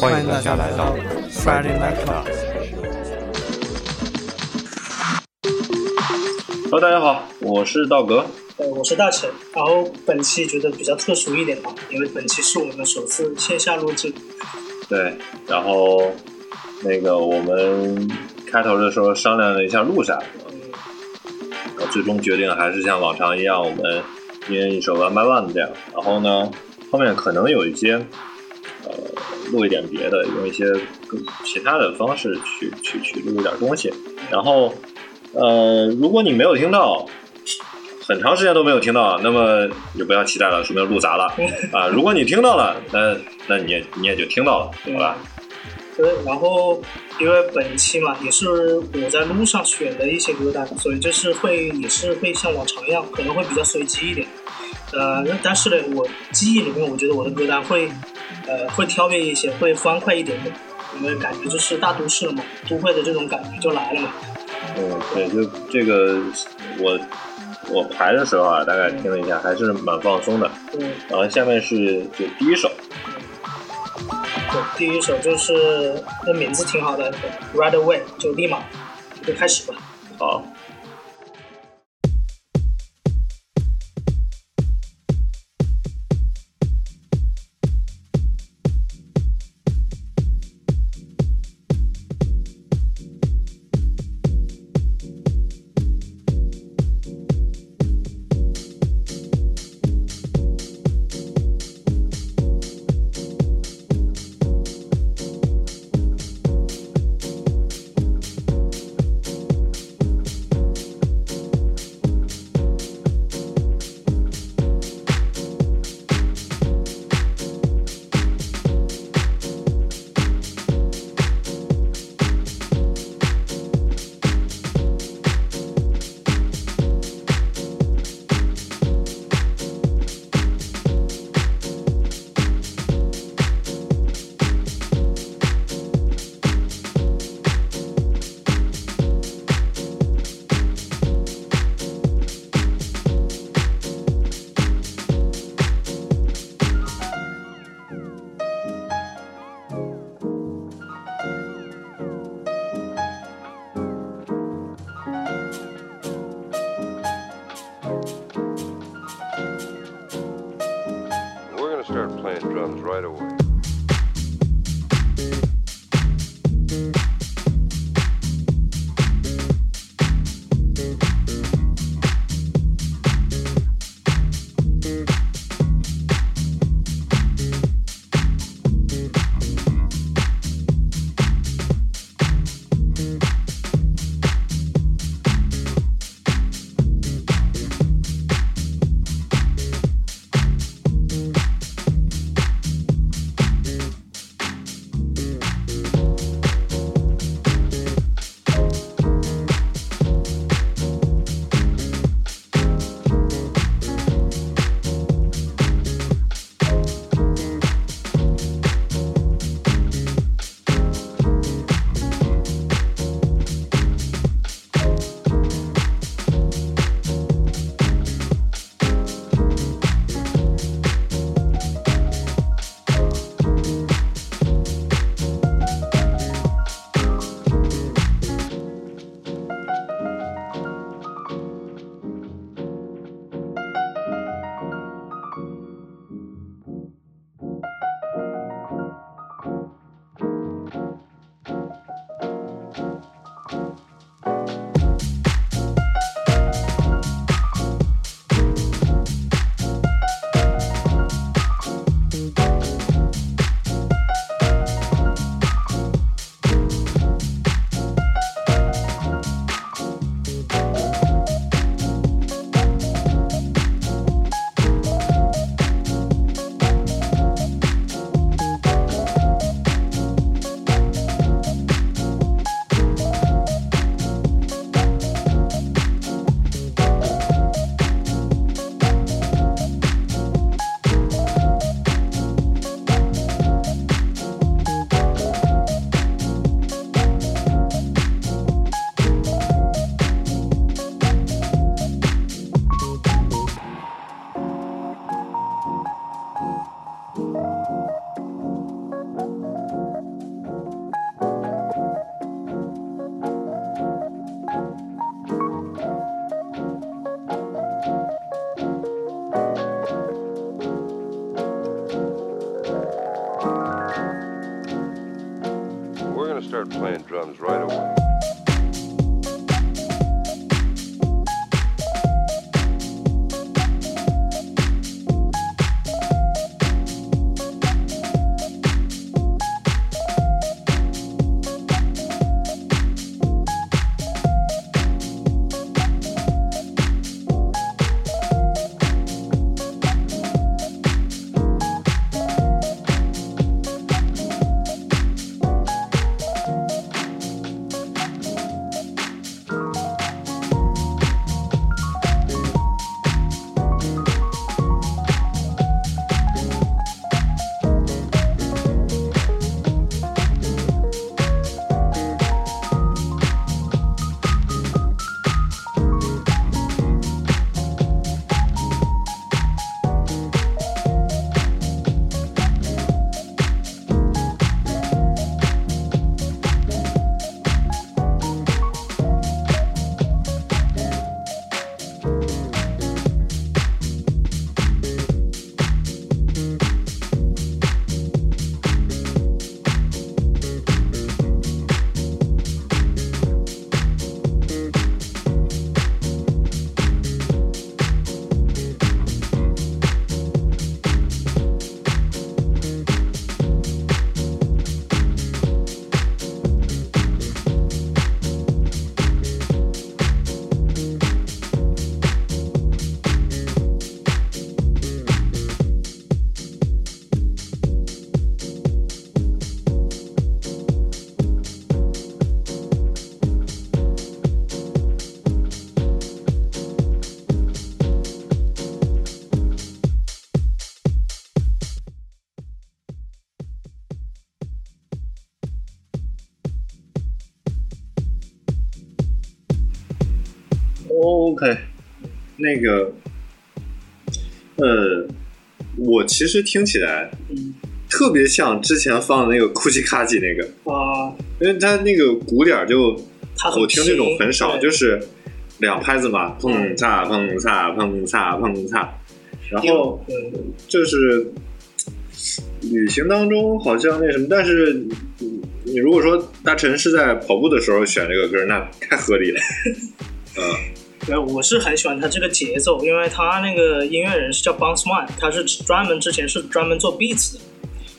欢迎大家来到 Friday Night Club。Hello，大家好，我是道格。呃，我是大成，然后本期觉得比较特殊一点吧，因为本期是我们首次线下录制，对，然后那个我们开头的时候商量了一下录啥，然后最终决定还是像往常一样，我们一人一首 one by one 这样。然后呢，后面可能有一些呃录一点别的，用一些更其他的方式去去去录一点东西。然后呃，如果你没有听到。很长时间都没有听到，那么就不要期待了，说明录砸了 啊！如果你听到了，那那你也你也就听到了，好吧？对，然后因为本期嘛，也是我在路上选的一些歌单，所以就是会也是会像往常一样，可能会比较随机一点。呃，但是呢，我记忆里面，我觉得我的歌单会呃会跳跃一些，会欢快一点点，因为感觉就是大都市了嘛，都会的这种感觉就来了嘛。嗯，对，就这个我。我排的时候啊，大概听了一下，还是蛮放松的。嗯。然后下面是就第一首。对，第一首就是那名字挺好的，Right Away，就立马就开始吧。好。那个，呃，我其实听起来嗯。特别像之前放的那个库奇卡吉那个，啊，因为它那个鼓点就我听这种很少，就是两拍子嘛，砰嚓砰嚓砰嚓砰嚓，然后嗯。就是旅行当中好像那什么，但是嗯你如果说大陈是在跑步的时候选这个歌，那太合理了。嗯，对，我是很喜欢他这个节奏，因为他那个音乐人是叫 Bounce Man，他是专门之前是专门做 beats 的。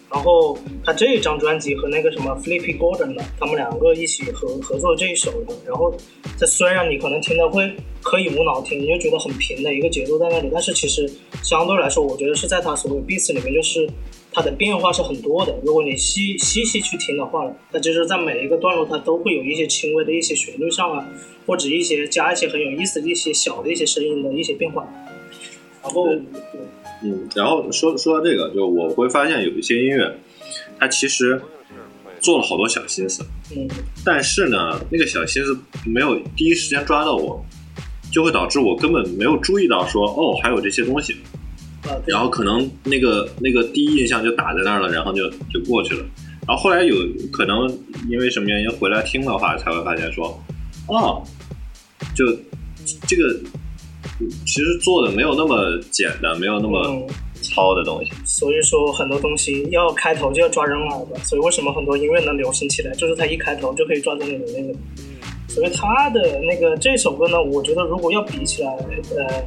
然后他这一张专辑和那个什么 Flippy Gordon 的，他们两个一起合合作这一首的。然后这虽然你可能听的会可以无脑听，你就觉得很平的一个节奏在那里，但是其实相对来说，我觉得是在他所有 beats 里面，就是它的变化是很多的。如果你细细细去听的话，那就是在每一个段落它都会有一些轻微的一些旋律上啊，或者一些加一些很有意思的一些小的一些声音的一些变化。然后，嗯，然后说说到这个，就我会发现有一些音乐，它其实做了好多小心思，嗯，但是呢，那个小心思没有第一时间抓到我，就会导致我根本没有注意到说哦还有这些东西，啊，然后可能那个那个第一印象就打在那儿了，然后就就过去了。然后后来有可能因为什么原因回来听的话，才会发现说，哦，就这个嗯其实做的没有那么简单，没有那么嗯，糙的东西。所以说很多东西要开头就要抓人耳的，所以为什么很多音乐能流行起来，就是它一开头就可以抓住你的那个。所以他的那个这首歌呢，我觉得如果要比起来，呃，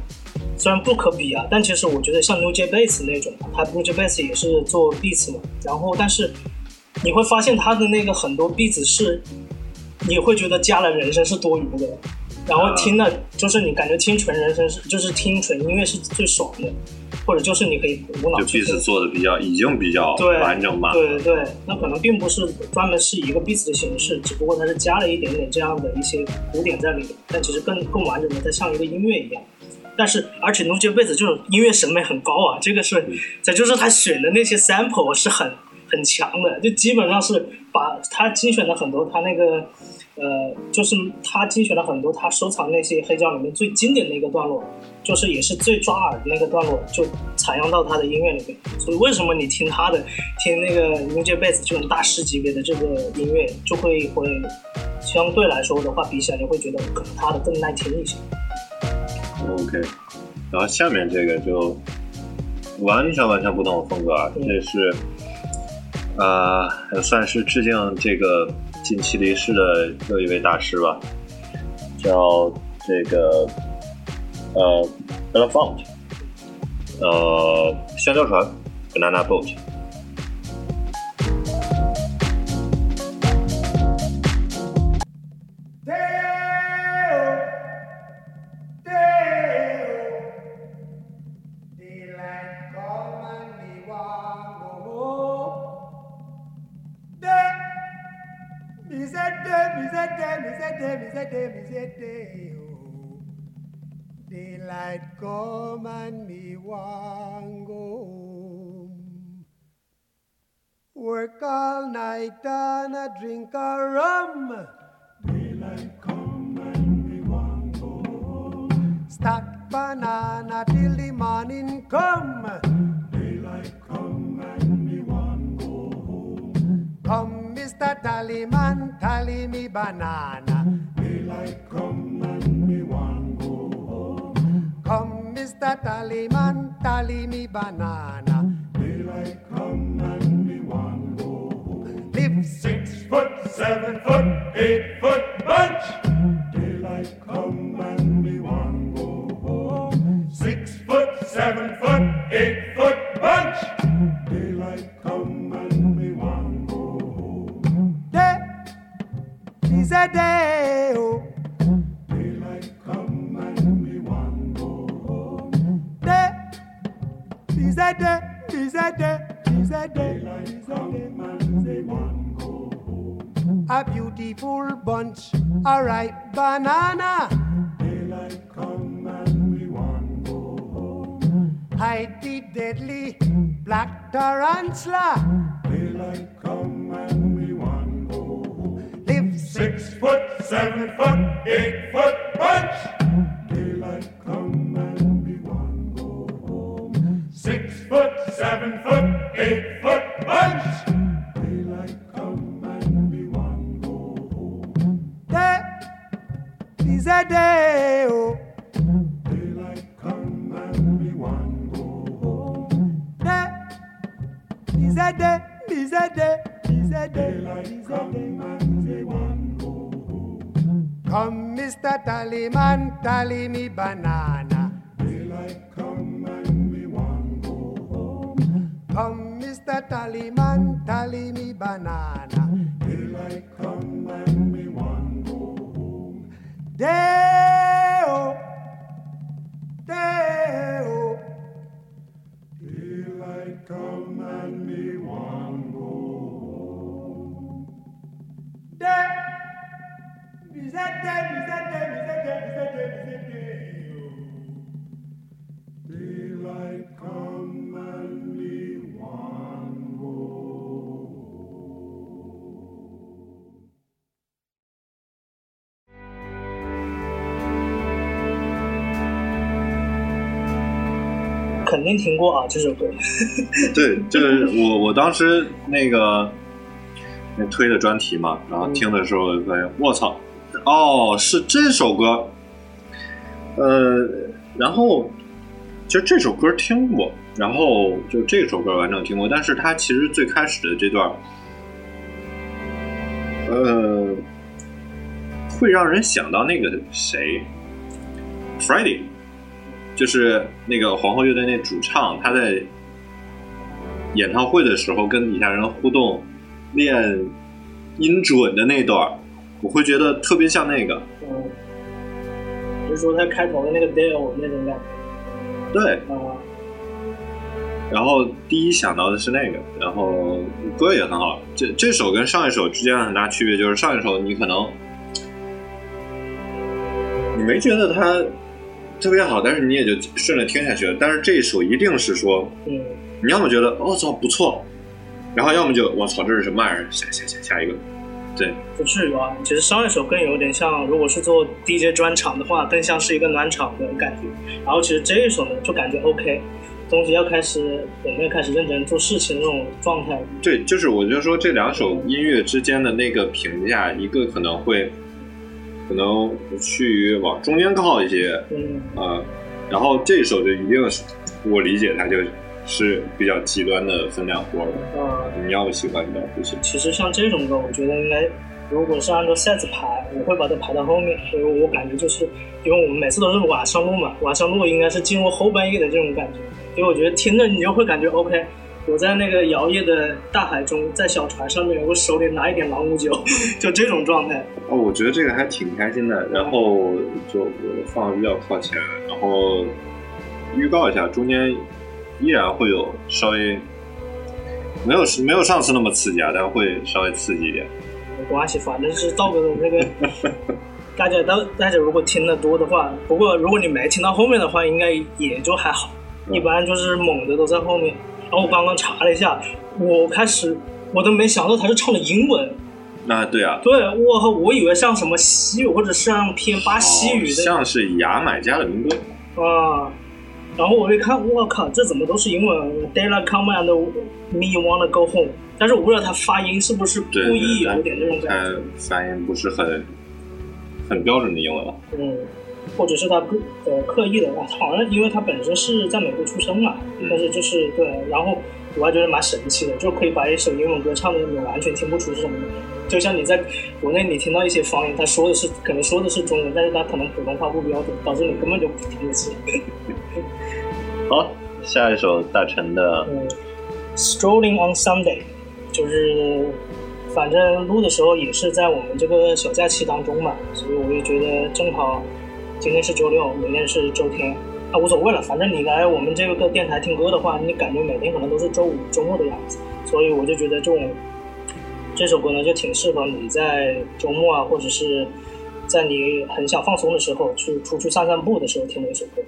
虽然不可比啊，但其实我觉得像 New J Bass 那种，他 New J Bass 也是做 beats 嘛，然后但是你会发现他的那个很多 beats 是，你会觉得加了人声是多余的，然后听了就是你感觉听纯人声是，就是听纯音乐是最爽的，或者就是你可以无脑就去 beats 听。做的比较已经比较对完整吧。对对对，那可能并不是专门是一个 beats 的形式，只不过它是加了一点点这样的一些鼓点在里面，但其实更更完整的，它像一个音乐一样。但是，而且 No J Bass 就是音乐审美很高啊，这个是，再就是他选的那些 sample 是很很强的，就基本上是把他精选了很多他那个，呃，就是他精选了很多他收藏那些黑胶里面最经典的一个段落，就是也是最抓耳的那个段落，就采样到他的音乐里面。所以为什么你听他的，听那个 New J Bass 这种大师级别的这个音乐，就会会相对来说的话，比起来你会觉得可能他的更耐听一些。OK，然后下面这个就完全完全不同的风格这是呃算是致敬这个近期离世的又一位大师吧，叫这个呃，Elephant，呃香蕉船 Banana Boat。Daylight come and me want go home. Work all night and a drink a rum. Daylight come and me want go home. Stack banana till the morning come. Daylight come and me want go home. Come, Mr. Tallyman, tally me banana. Daylight come and me want go home. Come, Mr. Tallyman, tally me banana. Daylight come and me want go home. Live six foot, seven foot, eight foot bunch. Daylight come and me want go home. Six foot, seven foot, eight foot bunch. Is a day. Oh. Daylight come and me go home. A. Daylight come and me go home. A beautiful bunch, a ripe banana. Daylight come and we want go home. Hide the deadly black tarantula. Daylight come and six foot, seven foot, eight foot bunch. Daylight come and we want go home. Six foot, seven foot, eight foot bunch. Daylight come and we want go home. Day is a day. Oh. Daylight come and we want go home. Day is a day. Is a day. Is a day. Daylight come and Come, Mr. Tallyman, tally me banana. Daylight come and we want go home. Come, Mr. Tallyman, tally me banana. Daylight come and we want go home. Day-o, day-o. Daylight come and me want go home. Day-o. 肯定听过啊这首歌。对，就是我我当时那个那推的专题嘛，然后听的时候发现，我操，哦，是这首歌，呃，然后其实这首歌听过，然后就这首歌完整听过，但是它其实最开始的这段，呃，会让人想到那个谁，Freddie。就是那个皇后乐队那主唱，他在演唱会的时候跟底下人互动练音准的那段，我会觉得特别像那个。嗯，就是说他开头的那个 Dale 那种感觉对，啊，然后第一想到的是那个，然后歌也很好。这这首跟上一首之间的很大区别就是上一首你可能你没觉得它特别好，但是你也就顺着听下去了。但是这一首一定是说，嗯，你要么觉得我、操不错，然后要么就我操这是什么玩意儿，下下下下一个，对不至于啊。其实上一首更有点像，如果是做 DJ 专场的话，更像是一个暖场的感觉。然后其实这一首呢，就感觉 OK，东西要开始我们要开始认真做事情的那种状态。对，就是我就说这两首音乐之间的那个评价，一个可能会可能趋于往中间靠一些，嗯，啊，然后这首就一定是我理解它就是比较极端的分两拨了。呃，你要不喜欢，你要不喜欢。其实像这种歌，我觉得应该如果是按照 set 排，我会把它排到后面，所以我感觉就是，因为我们每次都是晚上录嘛，晚上录应该是进入后半夜的这种感觉，所以我觉得听着你就会感觉 OK。我在那个摇曳的大海中，在小船上面，我手里拿一点朗姆酒，就这种状态。哦，我觉得这个还挺开心的。然后就我放得比较靠前，然后预告一下，中间依然会有稍微没有没有上次那么刺激啊，但会稍微刺激一点。没关系，反正是道哥的那个，大家都大家如果听得多的话，不过如果你没听到后面的话，应该也就还好。嗯一般就是猛的都在后面。然后我刚刚查了一下，我开始我都没想到他是唱的英文。那对啊，对，我靠，我以为像什么西语或者是像偏巴西语的好像是牙买加的民歌。啊。然后我一看，我靠，这怎么都是英文？Daylight come and me wanna go home。但是我不知道他发音是不是故意有点这种感觉。他发音不是很很标准的英文吧。嗯，或者是他刻呃刻意的，啊好像因为他本身是在美国出生嘛，嗯但是就是对，然后我还觉得蛮神奇的，就可以把一首英文歌唱的你完全听不出是什么的，就像你在国内你听到一些方言，他说的是可能说的是中文，但是他可能普通话不标准，导致你根本就听不清。好，下一首大陈的嗯，Strolling on Sunday，就是反正录的时候也是在我们这个小假期当中嘛，所以我也觉得正好今天是周六，明天是周天，啊无所谓了，反正你来我们这个电台听歌的话，你感觉每天可能都是周五、周末的样子，所以我就觉得这种这首歌呢就挺适合你在周末啊，或者是在你很想放松的时候去出去散散步的时候听的一首歌。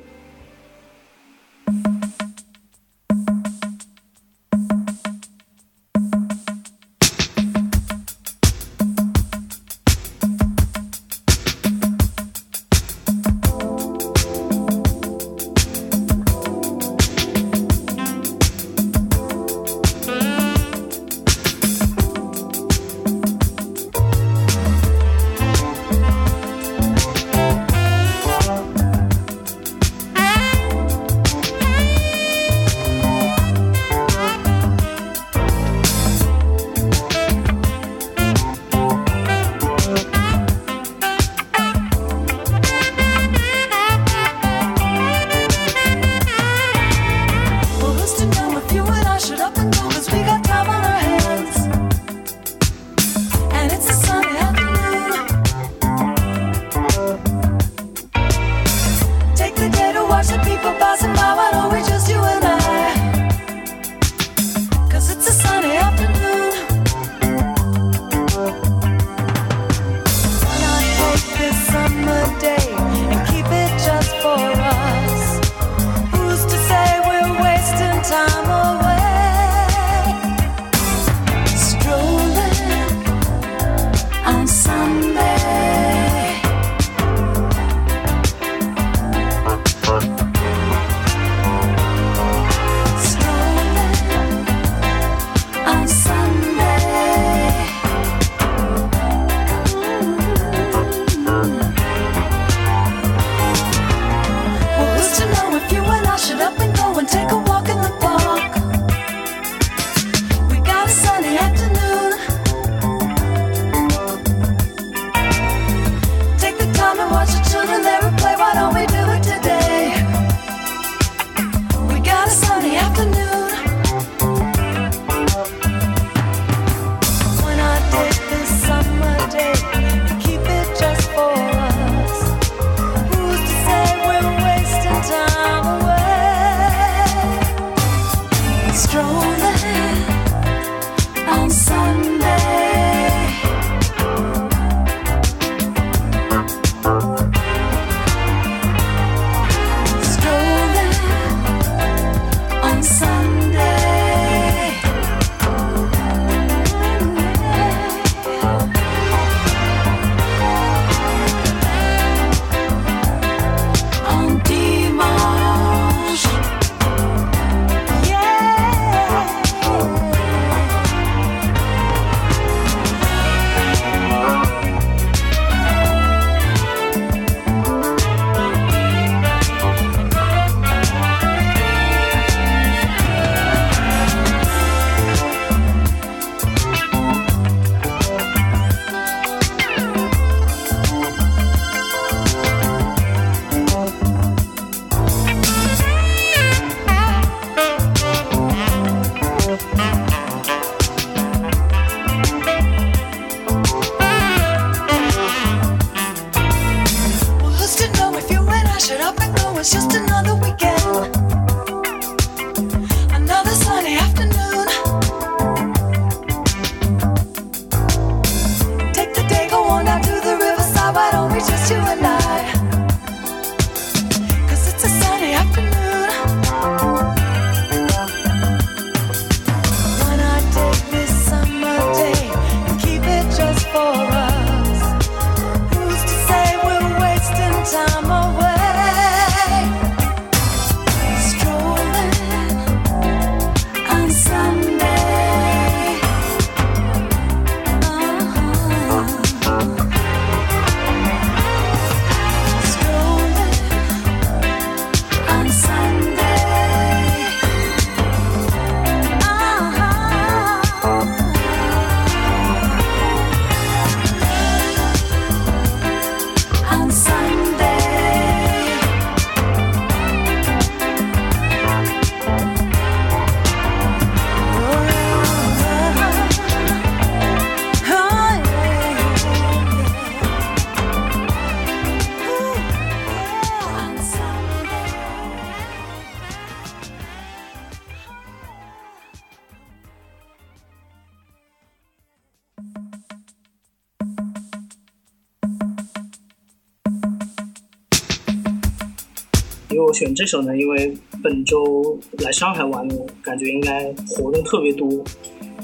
选这首呢，因为本周来上海玩，感觉应该活动特别多，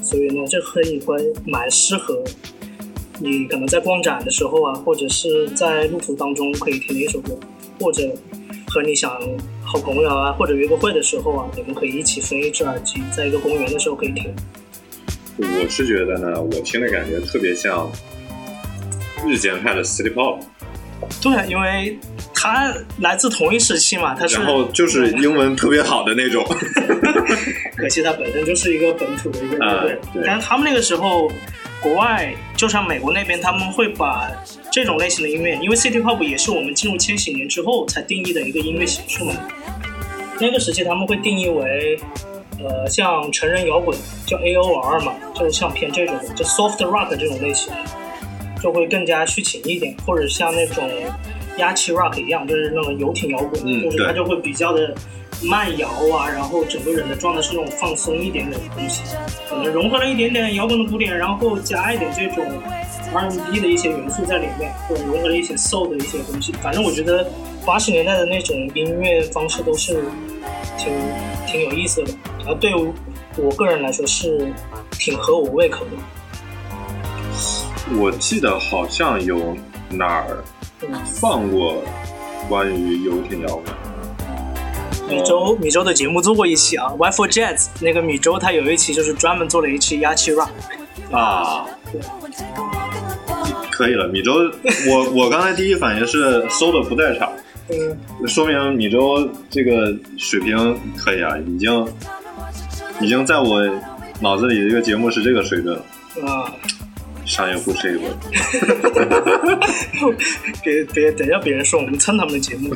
所以呢，这可以会蛮适合你可能在逛展的时候啊，或者是在路途当中可以听的一首歌，或者和你想好朋友啊，或者约个会的时候啊，你们可以一起分一只耳机，在一个公园的时候可以听。我是觉得呢，我听的感觉特别像日间派的 City Pop，对啊，因为它来自同一时期嘛，他是然后就是英文特别好的那种。可惜他本身就是一个本土的一个乐队，但是他们那个时候，国外就像美国那边，他们会把这种类型的音乐，因为 City Pop 也是我们进入千禧年之后才定义的一个音乐形式嘛。那个时期他们会定义为，呃，像成人摇滚，叫 AOR 嘛，就是像偏这种的，就 soft rock 这种类型，就会更加抒情一点，或者像那种压气 rock 一样，就是那种游艇摇滚，嗯就是它就会比较的慢摇啊，然后整个人的状态是那种放松一点点的东西，可能融合了一点点摇滚的古典，然后加一点这种 R&B 的一些元素在里面，或者融合了一些 soul 的一些东西。反正我觉得八十年代的那种音乐方式都是挺挺有意思的，然后对我我个人来说是挺合我胃口的。我记得好像有哪儿嗯，放过关于游艇摇滚。米粥米粥的节目做过一期啊，Y for Jazz 那个米粥他有一期就是专门做了一期压气 rock，啊，可以了，米粥，我我刚才第一反应是搜的不在场，嗯，说明米粥这个水平可以啊，已经已经在我脑子里这个节目是这个水准了，啊，商业互吹过。别别等一下别人说我们蹭他们的节目，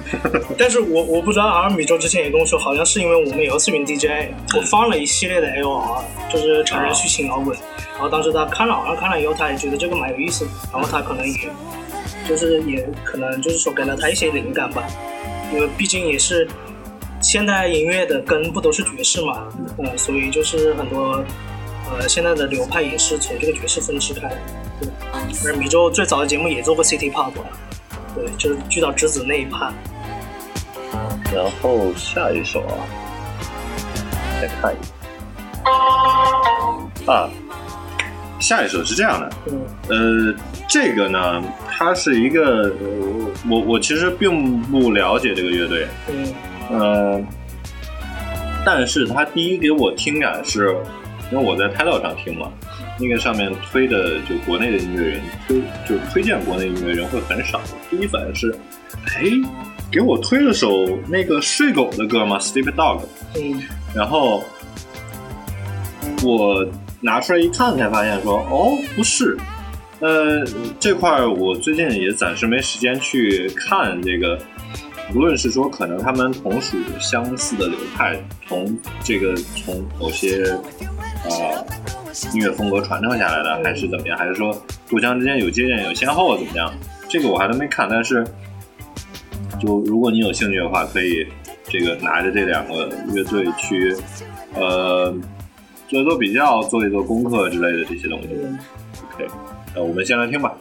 但是我我不知道，好像米粥之前也跟我说，好像是因为我们有次云 DJ，我放了一系列的 LOR，就是成人抒情摇滚，然后当时他看了，好像看了以后，他也觉得这个蛮有意思的，然后他可能也就是也可能就是说给了他一些灵感吧，因为毕竟也是现代音乐的根不都是爵士嘛，嗯、所以就是很多呃现在的流派也是从这个爵士分支开的。对，而米粥最早的节目也做过 City Pop，对，就是巨岛之子那一趴。然后下一首啊，再看一下啊，下一首是这样的，嗯呃，这个呢，它是一个，呃我我其实并不了解这个乐队，嗯呃，但是它第一给我听感是，因为我在 Tidal 上听嘛，那个上面推的就国内的音乐人推就推荐国内音乐人会很少。第一反应是，哎，给我推了首那个睡狗的歌嘛，Sleep Dog，嗯然后我拿出来一看，才发现说，哦，不是。呃，这块我最近也暂时没时间去看这个，无论是说可能他们同属相似的流派，从这个从某些呃音乐风格传承下来的，还是怎么样，还是说互相之间有借鉴有先后怎么样？这个我还都没看，但是就如果你有兴趣的话，可以这个拿着这两个乐队去呃做一做比较，做一做功课之类的这些东西。OK，那我们先来听吧。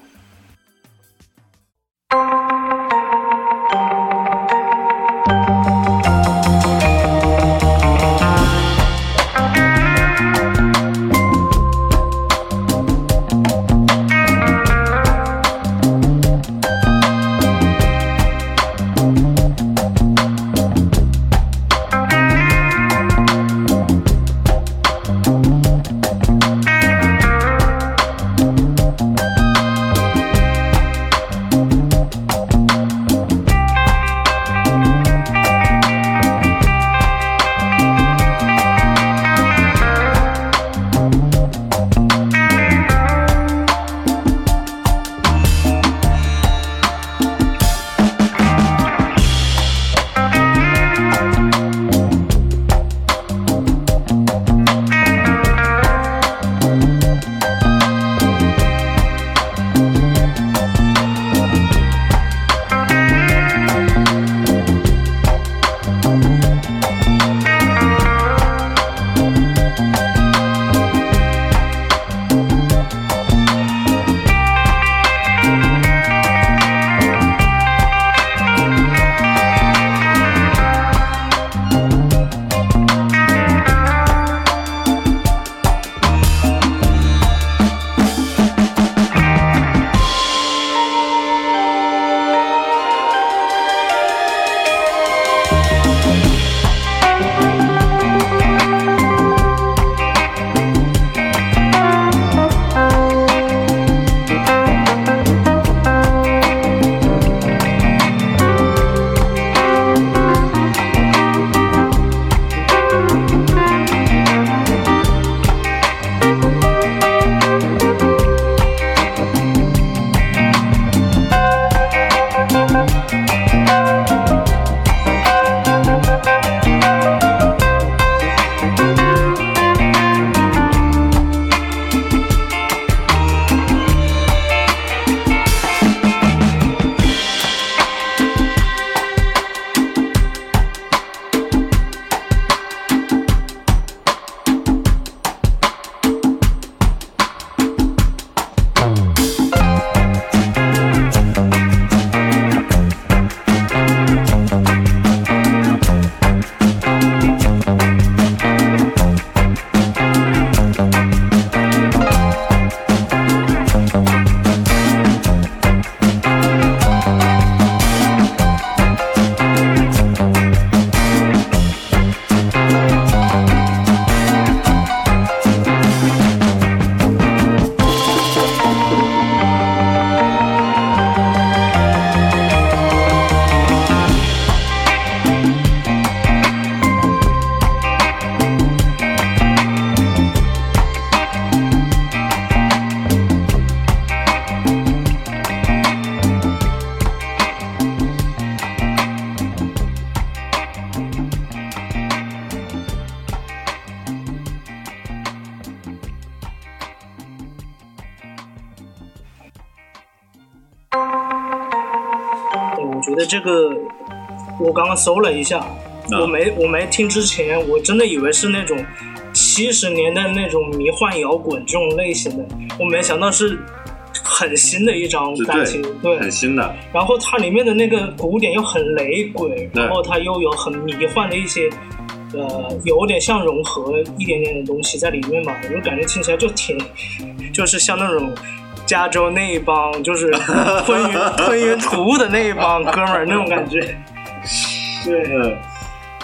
刚刚搜了一下，嗯我没我没听之前，我真的以为是那种七十年代那种迷幻摇滚这种类型的，我没想到是很新的一张是单曲，对，很新的，然后它里面的那个鼓点又很雷鬼，然后它又有很迷幻的一些，呃，有点像融合一点点的东西在里面嘛，我就感觉听起来就挺，就是像那种加州那一帮就是 吞云吞云吐雾的那一帮哥们儿那种感觉。对，嗯，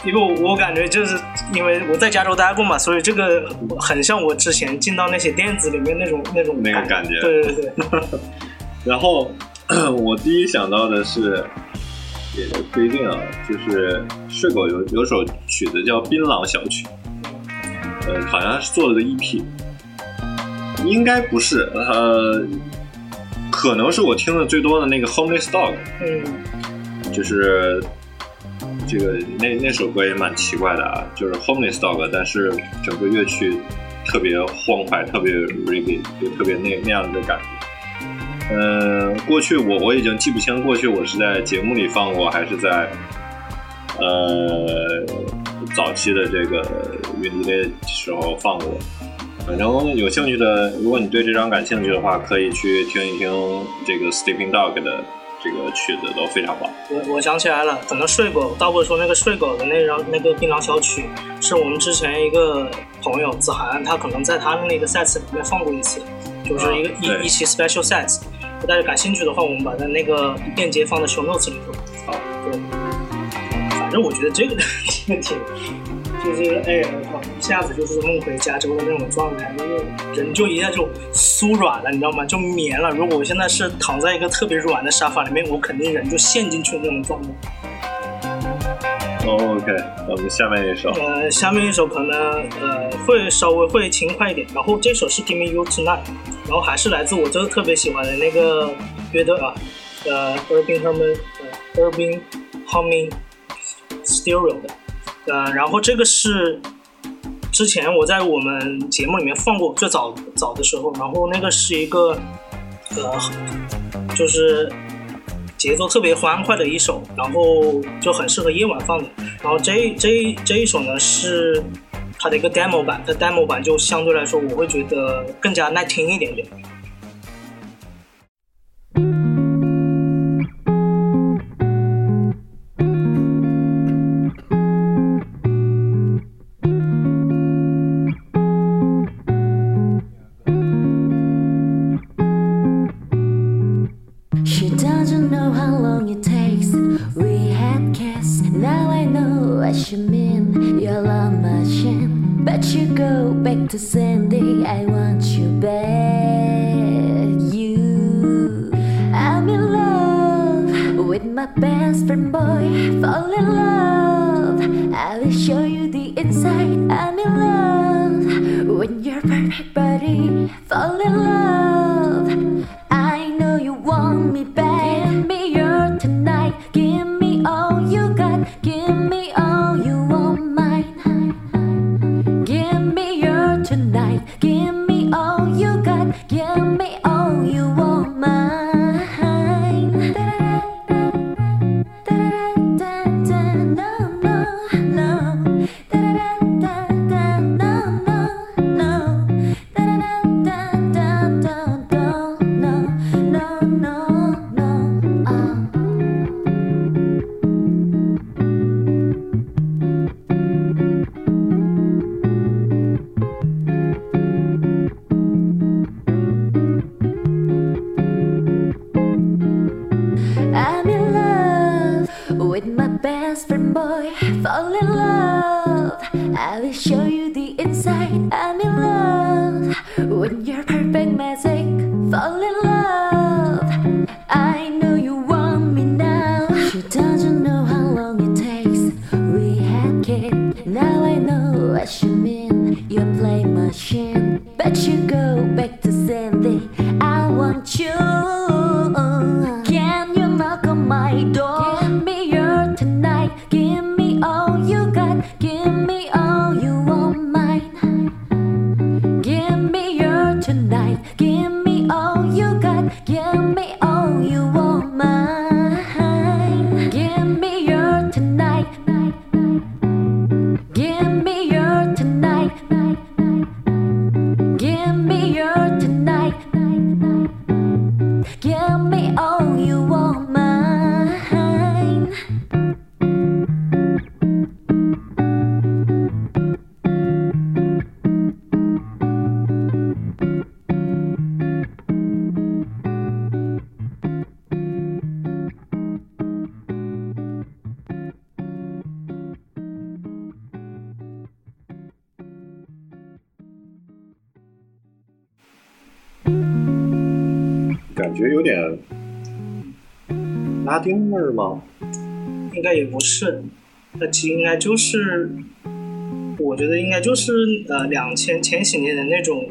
因为我我感觉就是因为我在加州待过嘛，所以这个很像我之前进到那些店子里面那种那种那个感觉。对对对，然后 我第一想到的是，也不一定啊，就是睡狗有有首曲子叫《槟榔小曲》，呃，好像是做了个 EP，应该不是，呃，可能是我听的最多的那个《Homeless Dog》，嗯。就是这个那那首歌也蛮奇怪的啊，就是 Homeless Dog，但是整个乐曲特别欢快，特别 reggae，就特别那那样的感觉。嗯，过去我我已经记不清过去我是在节目里放过，还是在呃早期的这个云迪的时候放过。反正有兴趣的，如果你对这张感兴趣的话，可以去听一听这个 Sleeping Dog 的这个曲子，都非常棒。我我想起来了，可能睡狗，大卫说那个睡狗的那张那个槟榔小曲，是我们之前一个朋友子涵，他可能在他的那个 sets 里面放过一次，就是一个、啊一一期 special sets。大家感兴趣的话，我们把它那个链接放在 show notes 里头。好，对，反正我觉得这个 这个挺，就是哎呀，我靠，一下子就是梦回加州的那种状态，就是人就一下就酥软了，你知道吗？就绵了。如果我现在是躺在一个特别软的沙发里面，我肯定人就陷进去那种状态。哦 OK，那我们下面一首，呃，下面一首可能呃会稍微会轻快一点，然后这首是 Give Me You Tonight，然后还是来自我这个特别喜欢的那个乐队啊，呃，Urban Harmon，呃，Urban Harmony Stereo 的，呃，然后这个是之前我在我们节目里面放过最早早的时候，然后那个是一个呃，就是节奏特别欢快的一首，然后就很适合夜晚放的。然后这这这一首呢是它的一个 demo 版，它 demo 版就相对来说我会觉得更加耐听一点点。应该就是，我觉得应该就是呃两千前几年的那种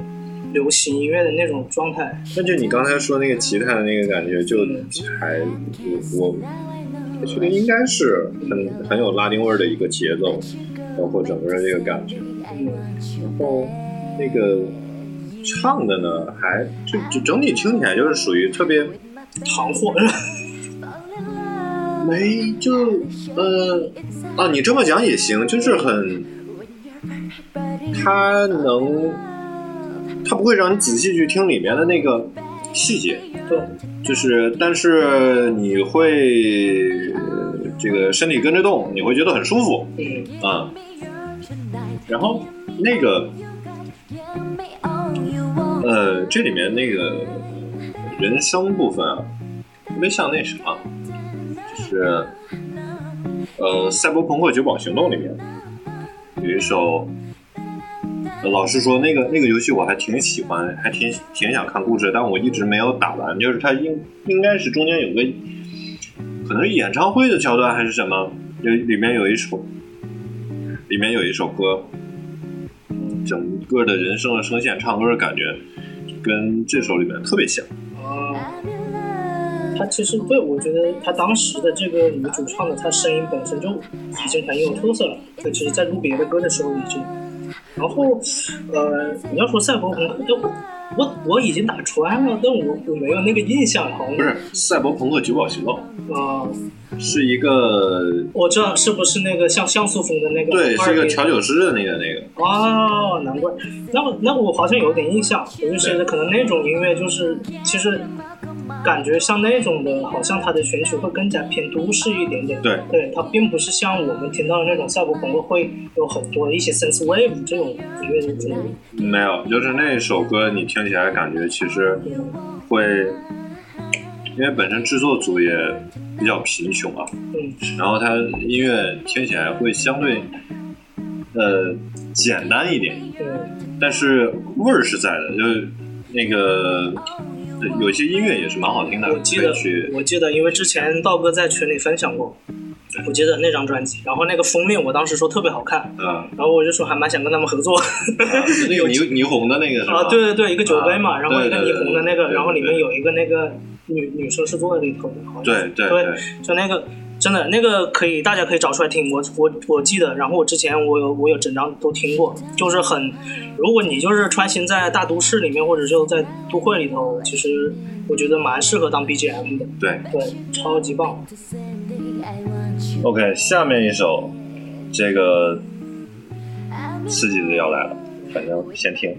流行音乐的那种状态。那就你刚才说那个吉他的那个感觉，就嗯还我我我觉得应该是很很有拉丁味儿的一个节奏，包括整个的这个感觉。嗯然后那个唱的呢，还就就整体听起来就是属于特别行货，没就呃啊，你这么讲也行，就是很它能，它不会让你仔细去听里面的那个细节，对，就是但是你会呃这个身体跟着动，你会觉得很舒服嗯，啊、然后那个呃，这里面那个人声部分啊，特别像那啥，是呃《赛博朋克酒保行动》里面有一首。老实说，那个那个游戏我还挺喜欢，还挺挺想看故事，但我一直没有打完。就是它应应该是中间有个，可能是演唱会的桥段还是什么，有里面有一首，里面有一首歌，整个的人声的声线、唱歌的感觉，跟这首里面特别像。他其实对我觉得他当时的这个女主唱的，她声音本身就已经很有特色了。她其实，在录别的歌的时候已经。然后，呃，你要说赛博朋克，我我我已经打穿了，但我我没有那个印象，好像不是《赛博朋克酒保行动啊、》，是一个我知道是不是那个像像素风的那个？对，是一个调酒师的那个那个。哦，难怪。那我那我好像有点印象，我就觉得可能那种音乐就是，其实感觉像那种的，好像它的选曲会更加偏都市一点点。对。对，它并不是像我们听到的那种赛博朋克会有很多一些 sense wave 这种音乐的种。类。没有，就是那首歌你听起来感觉其实会，因为本身制作组也比较贫穷啊，嗯。然后它音乐听起来会相对呃简单一点，对但是味儿是在的，就是那个呃有些音乐也是蛮好听的，我记得我记得，因为之前道哥在群里分享过，我记得那张专辑，然后那个封面我当时说特别好看，嗯，然后我就说还蛮想跟他们合作。是那个霓霓虹的那个？啊，对对对，一个酒杯嘛，啊然后一个霓虹的那个，对然后里面对。有一个那个女女生是坐在里头的，对对对，就那个真的那个可以，大家可以找出来听。我我我记得，然后我之前我有我有整张都听过，就是很，如果你就是穿行在大都市里面，或者就在都会里头，其实我觉得蛮适合当 BGM 的，对。对，超级棒。OK，下面一首，这个刺激的要来了，反正先听。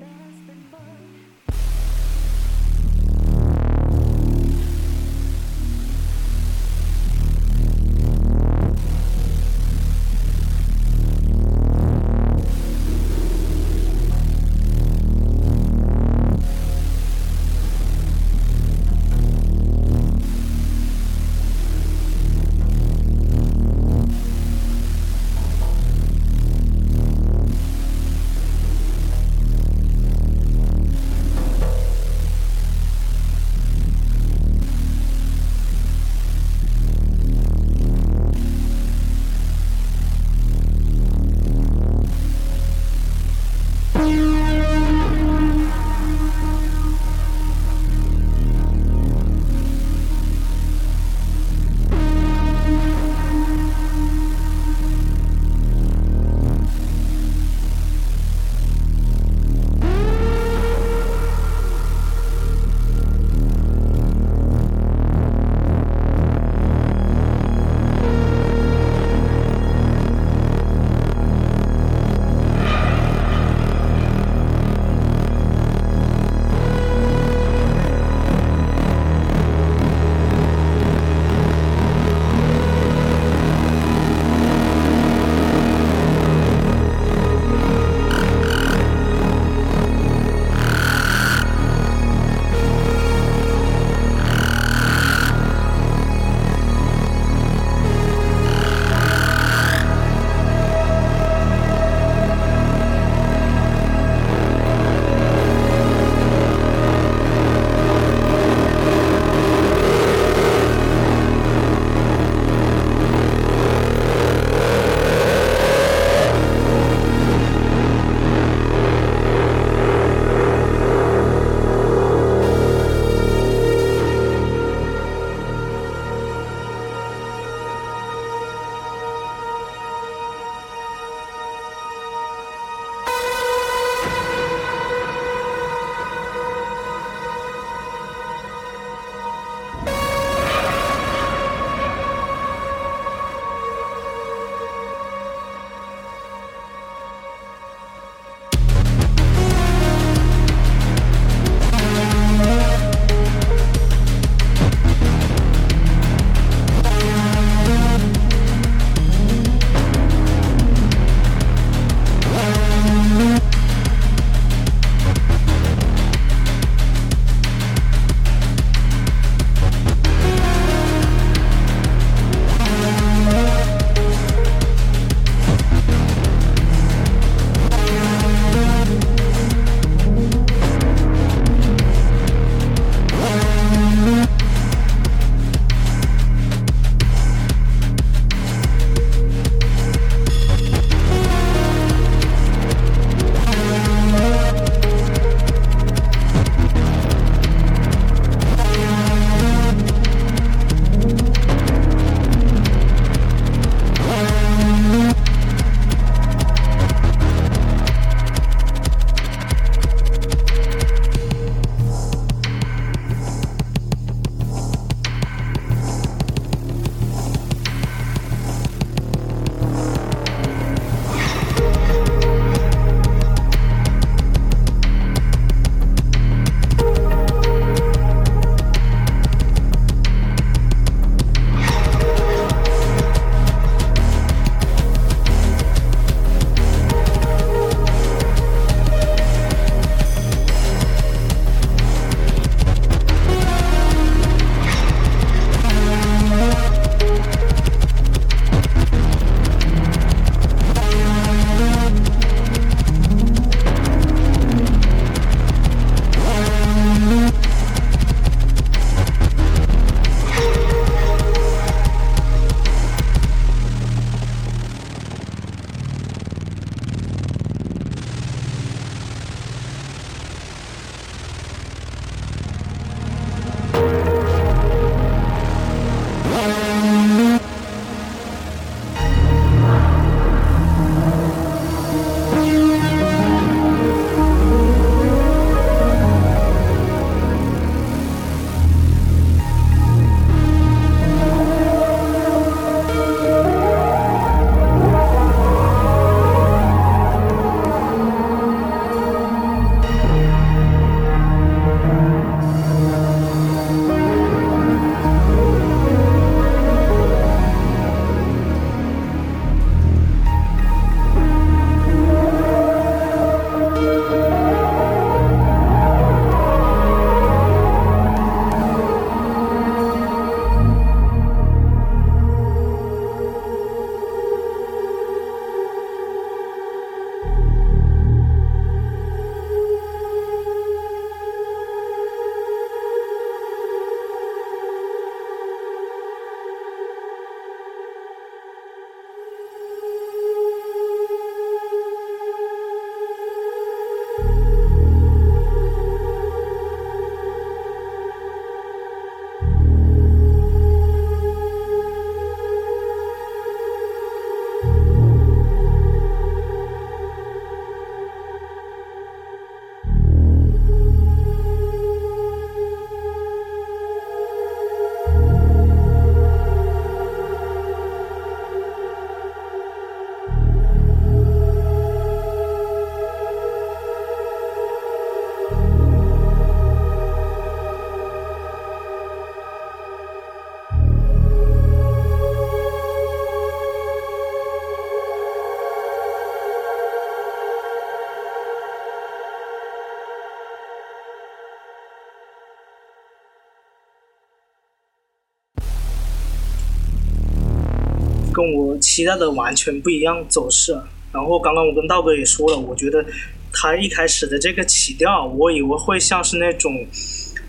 期待的完全不一样走势。然后刚刚我跟道哥也说了，我觉得他一开始的这个起调，我以为会像是那种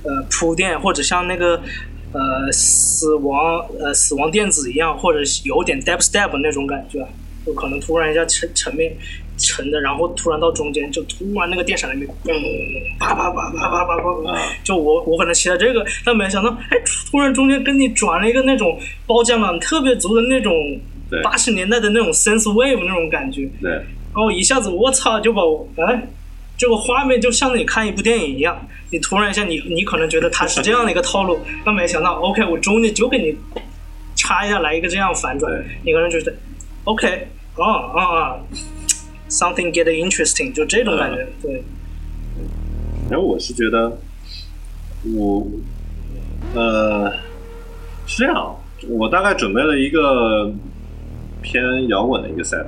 呃铺垫，或者像那个呃死亡呃死亡电子一样，或者有点 d e p step 那种感觉，就可能突然一下沉沉面沉的，然后突然到中间就突然那个电闪雷鸣，嘣，啪啪啪啪啪啪啪，就我我可能期待这个，但没想到，哎，突然中间跟你转了一个那种包浆感特别足的那种八十年代的那种 sense wave 那种感觉，对，然后一下子我操就把我哎，这个画面就像你看一部电影一样，你突然一下你你可能觉得它是这样的一个套路，那没想到 OK 我中间就给你插一下来一个这样反转，你可能觉得 OK 啊啊啊，something get interesting 就这种感觉，对，然后我是觉得，我呃是这样，我大概准备了一个偏摇滚的一个 set，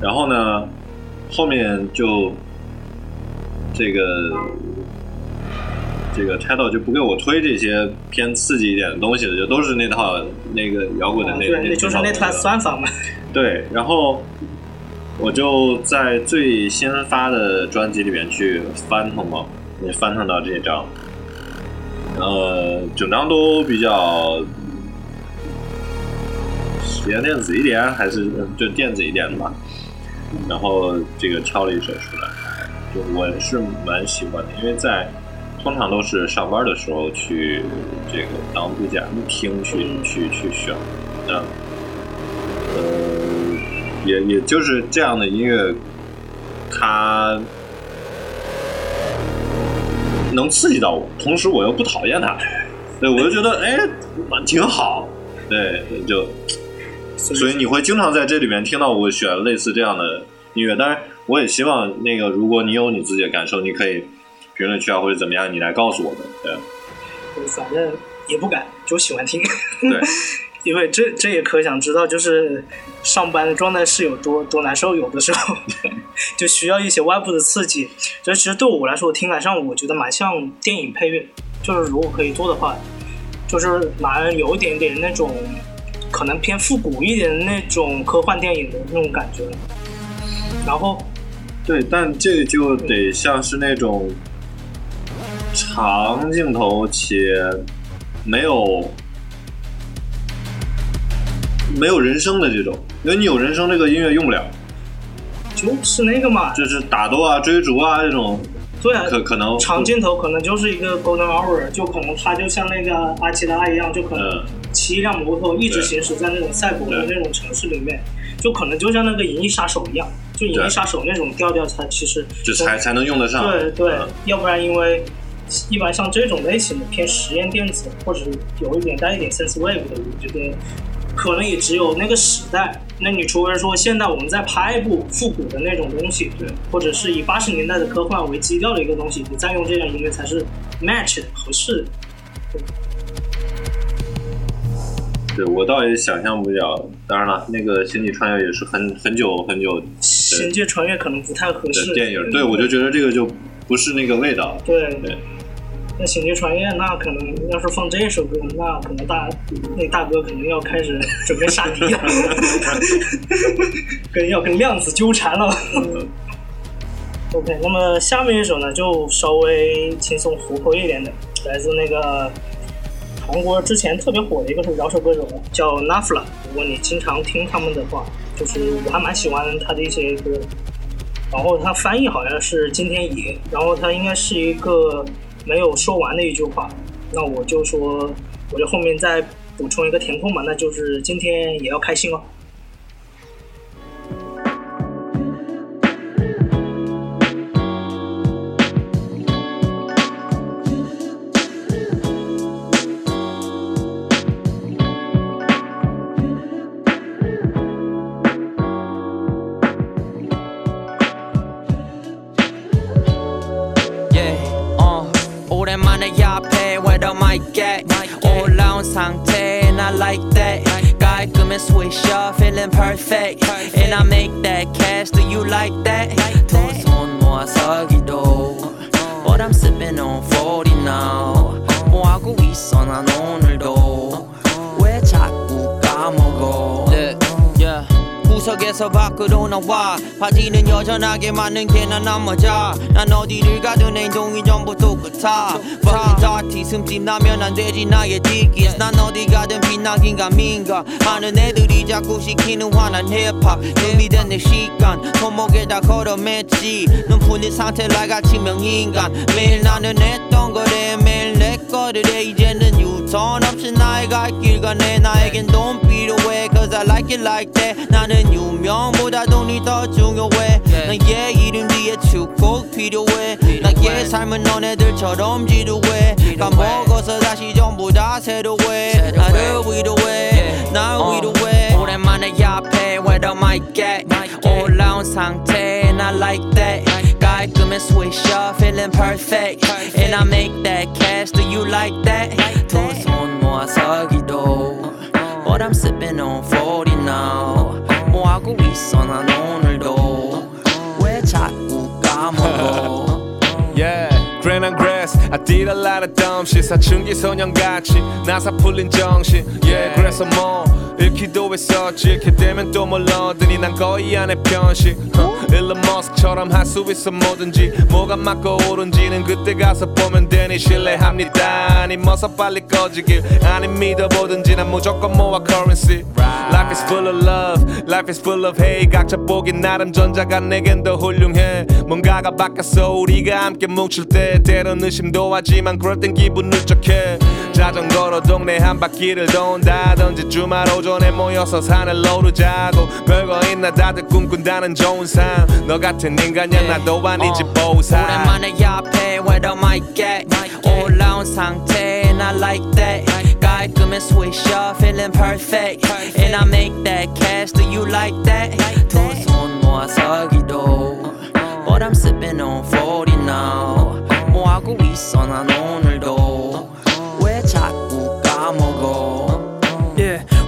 然后呢，后面就这个这个 title 就不给我推这些偏刺激一点的东西了，就都是那套那个摇滚的那对，那就是那套套。算法嘛，对，然后我就在最新发的专辑里面去翻腾嘛，也翻腾到这张，呃，整张都比较实验电子一点，还是就电子一点的吧。然后这个挑了一首出来，就我是蛮喜欢的，因为在通常都是上班的时候去这个当 BGM 听去去去选，那呃也也就是这样的音乐，它能刺激到我，同时我又不讨厌它，对我就觉得哎挺好，对就所以你会经常在这里面听到我选类似这样的音乐。当然，我也希望那个，如果你有你自己的感受，你可以评论区啊或者怎么样，你来告诉我们。对，对反正也不敢，就喜欢听。对，因为这这也可想知道，就是上班的状态是有多多难受，有的时候 就需要一些外部的刺激。这其实对我来说，我听感上我觉得蛮像电影配乐，就是如果可以做的话，就是蛮有一点点那种可能偏复古一点的那种科幻电影的那种感觉。然后对，但这个就得像是那种长镜头且没有没有人声的这种，因为你有人声，这个音乐用不了，就是那个嘛，就是打斗啊、追逐啊这种，对啊，可可能长镜头可能就是一个 golden hour，就可能它就像那个阿奇拉一样，就可能嗯骑一辆摩托一直行驶在那种赛博的那种城市里面，就可能就像那个《银翼杀手》一样，就《银翼杀手》那种调调才其实就才才能用得上。对对嗯，要不然因为一般像这种类型的偏实验电子或者有一点带一点 sense wave 的，我觉得可能也只有那个时代。那你除非说现在我们在拍一部复古的那种东西，对，或者是以八十年代的科幻为基调的一个东西，你再用这样音乐才是 match 的合适的。对我倒也想象不了。当然了，那个《星际穿越》也是很很久很久星际穿越可能不太合适电影，对我就觉得这个就不是那个味道。对对。那星际穿越，那可能要是放这首歌，那可能大那大哥可能要开始准备杀敌了，跟要跟量子纠缠了。OK，那么下面一首呢，就稍微轻松活泼一点的，来自那个韩国之前特别火的一个是饶舌歌手，叫 Nafla。如果你经常听他们的话，就是我还蛮喜欢他的一些歌。然后他翻译好像是今天也，然后他应该是一个没有说完的一句话，那我就说，我就后面再补充一个填空吧，那就是今天也要开心哦。올라온 상태 and I like that 깔끔한 swish up feeling perfect and I make that cash do you like that 두 손 모아서 기도 But I'm sipping on 40 now 뭐하고 있어 난 오늘도 속에서 밖으로 나와. 바지는 여전하게 맞는 게난 남아자 난 어디를 가든 행동이 전부 똑같아 Fucking dirty 숨집 나면 안 되지 나의 뒷기스 난 어디 가든 빛나긴 감인가. 하는 애들이 자꾸 시키는 화난 힙합. 준비된 내 시간 손목에다 걸어 맸지. 눈 푸는 상태 날같이 명인간. 매일 나는 했던 거래 매일 내 거를 해 이제는 유턴 없이 나의 갈길 가네. 나에겐 돈 Cause I like it like that 나는 유명보다 돈이 더 중요해 나의 이름 뒤에 축복 필요해 나의 삶은 너네들처럼 지루해 까먹어서 다시 전부 다 새로해 나를 위로해 날 위로해 오랜만에 옆에 where the mic at 올라온 상태 and I like that 깔끔해 swish up feeling perfect and I make that cash do you like that 두 손 모아서 기도 But I'm sipping on 40 now 뭐 하고 있어 난 오늘도 왜 자꾸 까먹어 Yeah, grand on grass. I did a lot of dumb shit. 사춘기 소년같이 나사 풀린 정신. Yeah, 그래서 뭐 읽기도 했었지. 이렇게 되면 또 몰라더니 난 거의 안에 편식. Huh. 일론 머스크처럼 할 수 있어 뭐든지. 뭐가 맞고 옳은지는 그때 가서 보면 되니 신뢰합니다. 아니 뭐서 빨리 꺼지길. 아니 믿어보든지 난 무조건 모아 currency. Life is full of love. Life is full of hate. 각자 보긴 나름 전자가 내겐 더 훌륭해. 뭔가가 바뀌었어 우리가 함께 뭉칠 때 때론 의심도 하지만 그럴 땐 기분 울적해 자전거로 동네 한 바퀴를 돈다든지 주말 오전에 모여서 산을 오르자고 별거 있나 다들 꿈꾼다는 좋은 삶너 같은 인간이야 나도 아니지 보상 오랜만에 옆에 where the mic at 올라온 상태 and I like that 깔끔해 swish up feeling perfect and I make that cash do you like that 두 손 모아서 기도 But I'm sipping on 40 now 뭐 하고 있어 난 오늘도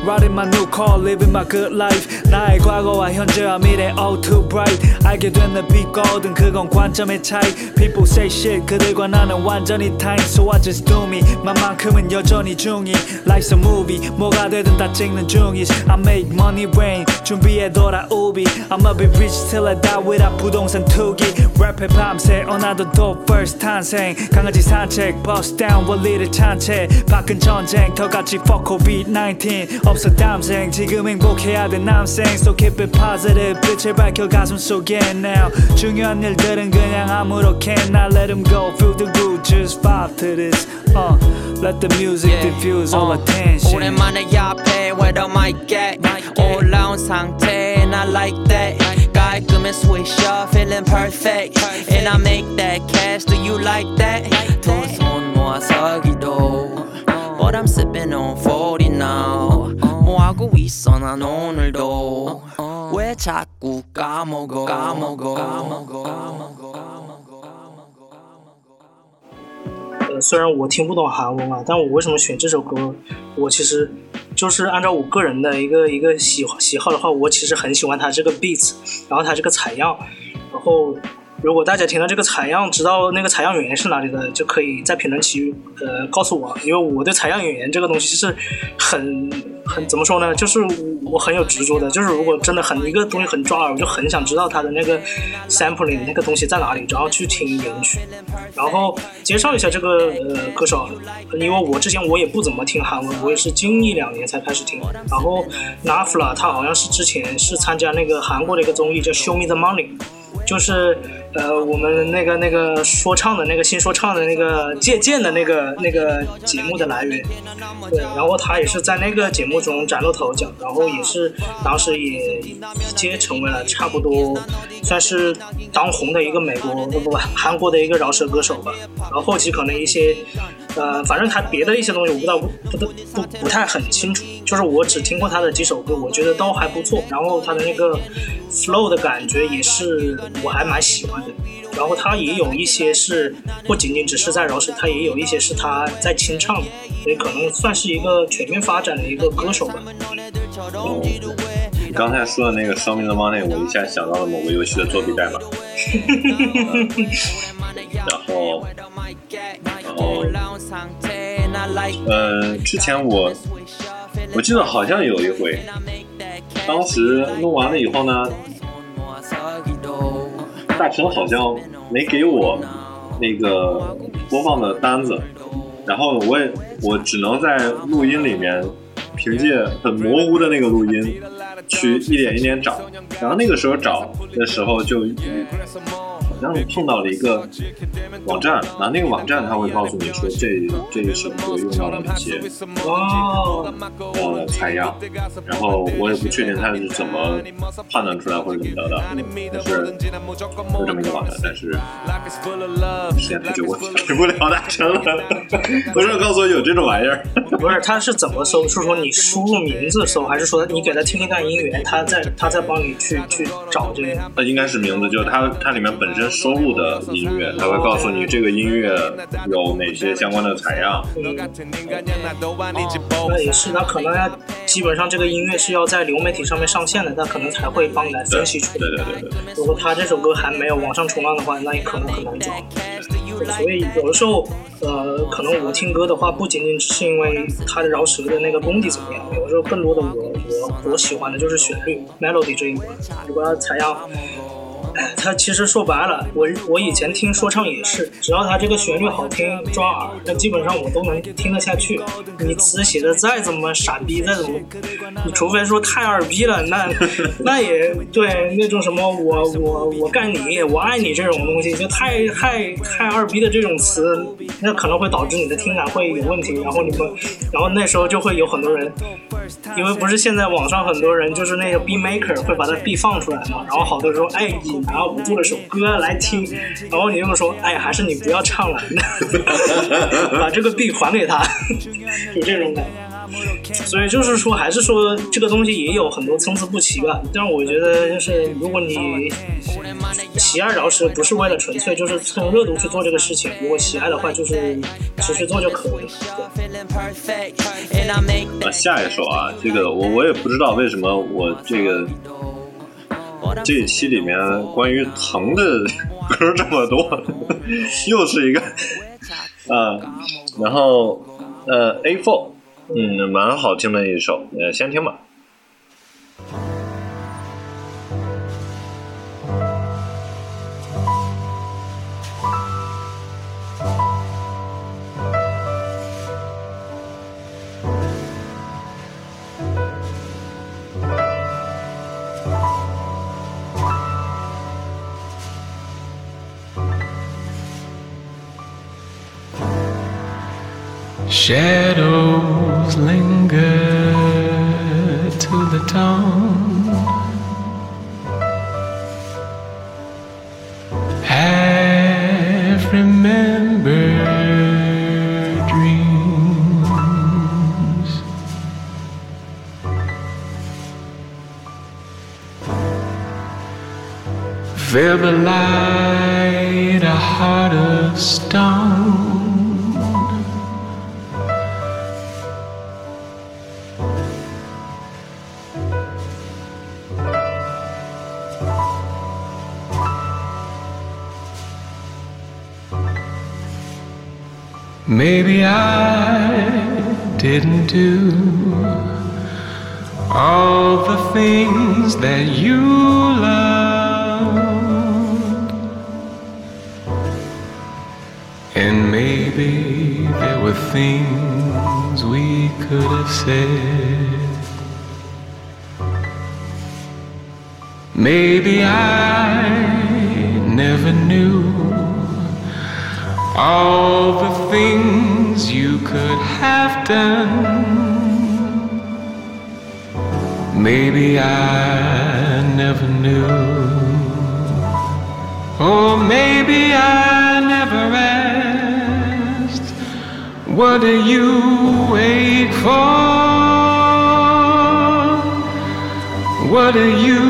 riding my new car, living my good life. 나의 과거와 현재와 미래 all too bright. 알게 되는 빛거든 그건 관점의 차이. People say shit, 그들과 나는 완전히 타인. So I just do me. 만만큼은 여전히 중이. Life's a movie, 뭐가 되든 다 찍는 중이지. I make money rain, 준비해 돌아오비. I'ma be rich till I die without 부동산 투기. 랩해 밤새 어나도 도 first 탄생. 강아지 산책, bust down 원리를 찬채. 밖은 전쟁, 더같이 fuck COVID-19. 없어 담생, 지금 행복해야 돼 남생. So keep it positive, 빛을 밝혀 가슴 속에 now. 중요한 일들은 그냥 아무렇게나 let 'em go. Feel the groove, just vibe to this. Uh, let the music diffuse all attention. 오랜만에 옆에 where the mic at 올라온 상태 and I like that 깔끔해 swish up feeling perfect and I make that cash do you like that 두 손 모아서 기도 But I'm sipping on 40 now 뭐 하고 있어 난 오늘도 왜 자꾸 까먹어 까먹어 까먹어 까먹어 呃，虽然我听不懂韩文啊，但我为什么选这首歌？我其实就是按照我个人的一个一个喜喜好的话，我其实很喜欢它这个 beats，然后它这个采样，然后 如果大家听到这个采样，知道那个采样演员是哪里的，就可以在评论区呃告诉我，因为我对采样演员这个东西是很很怎么说呢，就是我很有执着的，就是如果真的很一个东西很抓耳，我就很想知道它的那个 sampling 那个东西在哪里，然后去听原曲。然后介绍一下这个呃歌手，因为我之前我也不怎么听韩文，我也是近一两年才开始听。然后 Nafla 他好像是之前是参加那个韩国的一个综艺叫 Show Me the Money，就是呃我们那个那个说唱的那个新说唱的那个借鉴的那个那个节目的来源。对，然后他也是在那个节目中崭露头角，然后也是当时也一阶成为了差不多算是当红的一个美国不不不韩国的一个饶舌歌手吧。然后后期可能一些呃，反正他别的一些东西我不知道不不不不太很清楚，就是我只听过他的几首歌，我觉得都还不错。然后他的那个 flow 的感觉也是我还蛮喜欢的。然后他也有一些是不仅仅只是在饶舌，他也有一些是他在清唱的，所以可能算是一个全面发展的一个歌手吧。你刚才说的那个《Show Me the Money》，我一下想到了某个游戏的作弊代码。然后，然后，呃，之前我我记得好像有一回，当时弄完了以后呢，大成好像没给我那个播放的单子，然后我也我只能在录音里面凭借很模糊的那个录音去一点一点找，然后那个时候找的时候就好像碰到了一个网站，然后那个网站它会告诉你说这这一首歌用到了哪些哦，呃采样，然后我也不确定它是怎么判断出来或者怎么着的，但是有这么一个网站，但是时间太久我给不了大成了，不是告诉我有这种玩意儿。不是，他是怎么搜？是说你输入名字搜，还是说你给他听一段音源，他再他再帮你去去找这个？呃，应该是名字，就是它它里面本身收录的音乐，它会告诉你这个音乐有哪些相关的采样。那也是，他可能基本上这个音乐是要在流媒体上面上线的，他可能才会帮你来分析出来。对对对。如果他这首歌还没有网上冲浪的话，那也可能很难找。所以有的时候，呃，可能我听歌的话，不仅仅是因为他的饶舌的那个功底怎么样，有的时候更多的我我我喜欢的就是旋律 melody 这一块。如果要采样。哎，他其实说白了，我我以前听说唱也是，只要他这个旋律好听抓耳，那基本上我都能听得下去。你词写的再怎么傻逼，再怎么，你除非说太二逼了，那 那也对那种什么我我我干你，我爱你这种东西，就太太太二逼的这种词，那可能会导致你的听感会有问题。然后你们，然后那时候就会有很多人，因为不是现在网上很多人就是那个 B maker 会把它 B 放出来嘛，然后好多人说，哎，你拿我做了首歌来听，然后你又说，哎，还是你不要唱了，把这个 B 还给他，就这种感觉。所以就是说，还是说这个东西也有很多参差不齐吧。但是我觉得，就是如果你喜爱饶舌，不是为了纯粹就是蹭热度去做这个事情，如果喜爱的话，就是持续做就可以了。啊，下一首啊，这个我我也不知道为什么我这个这一期里面关于疼的歌这么多，又是一个啊，然后呃 A4。嗯，蛮好听的一首，呃，先听吧。Shadow linger to the dawn. Didn't do all the things that you loved. And maybe there were things we could have said. Maybe I never knew all the things you could have Maybe I never knew. Or maybe I never asked. What do you wait for? What do you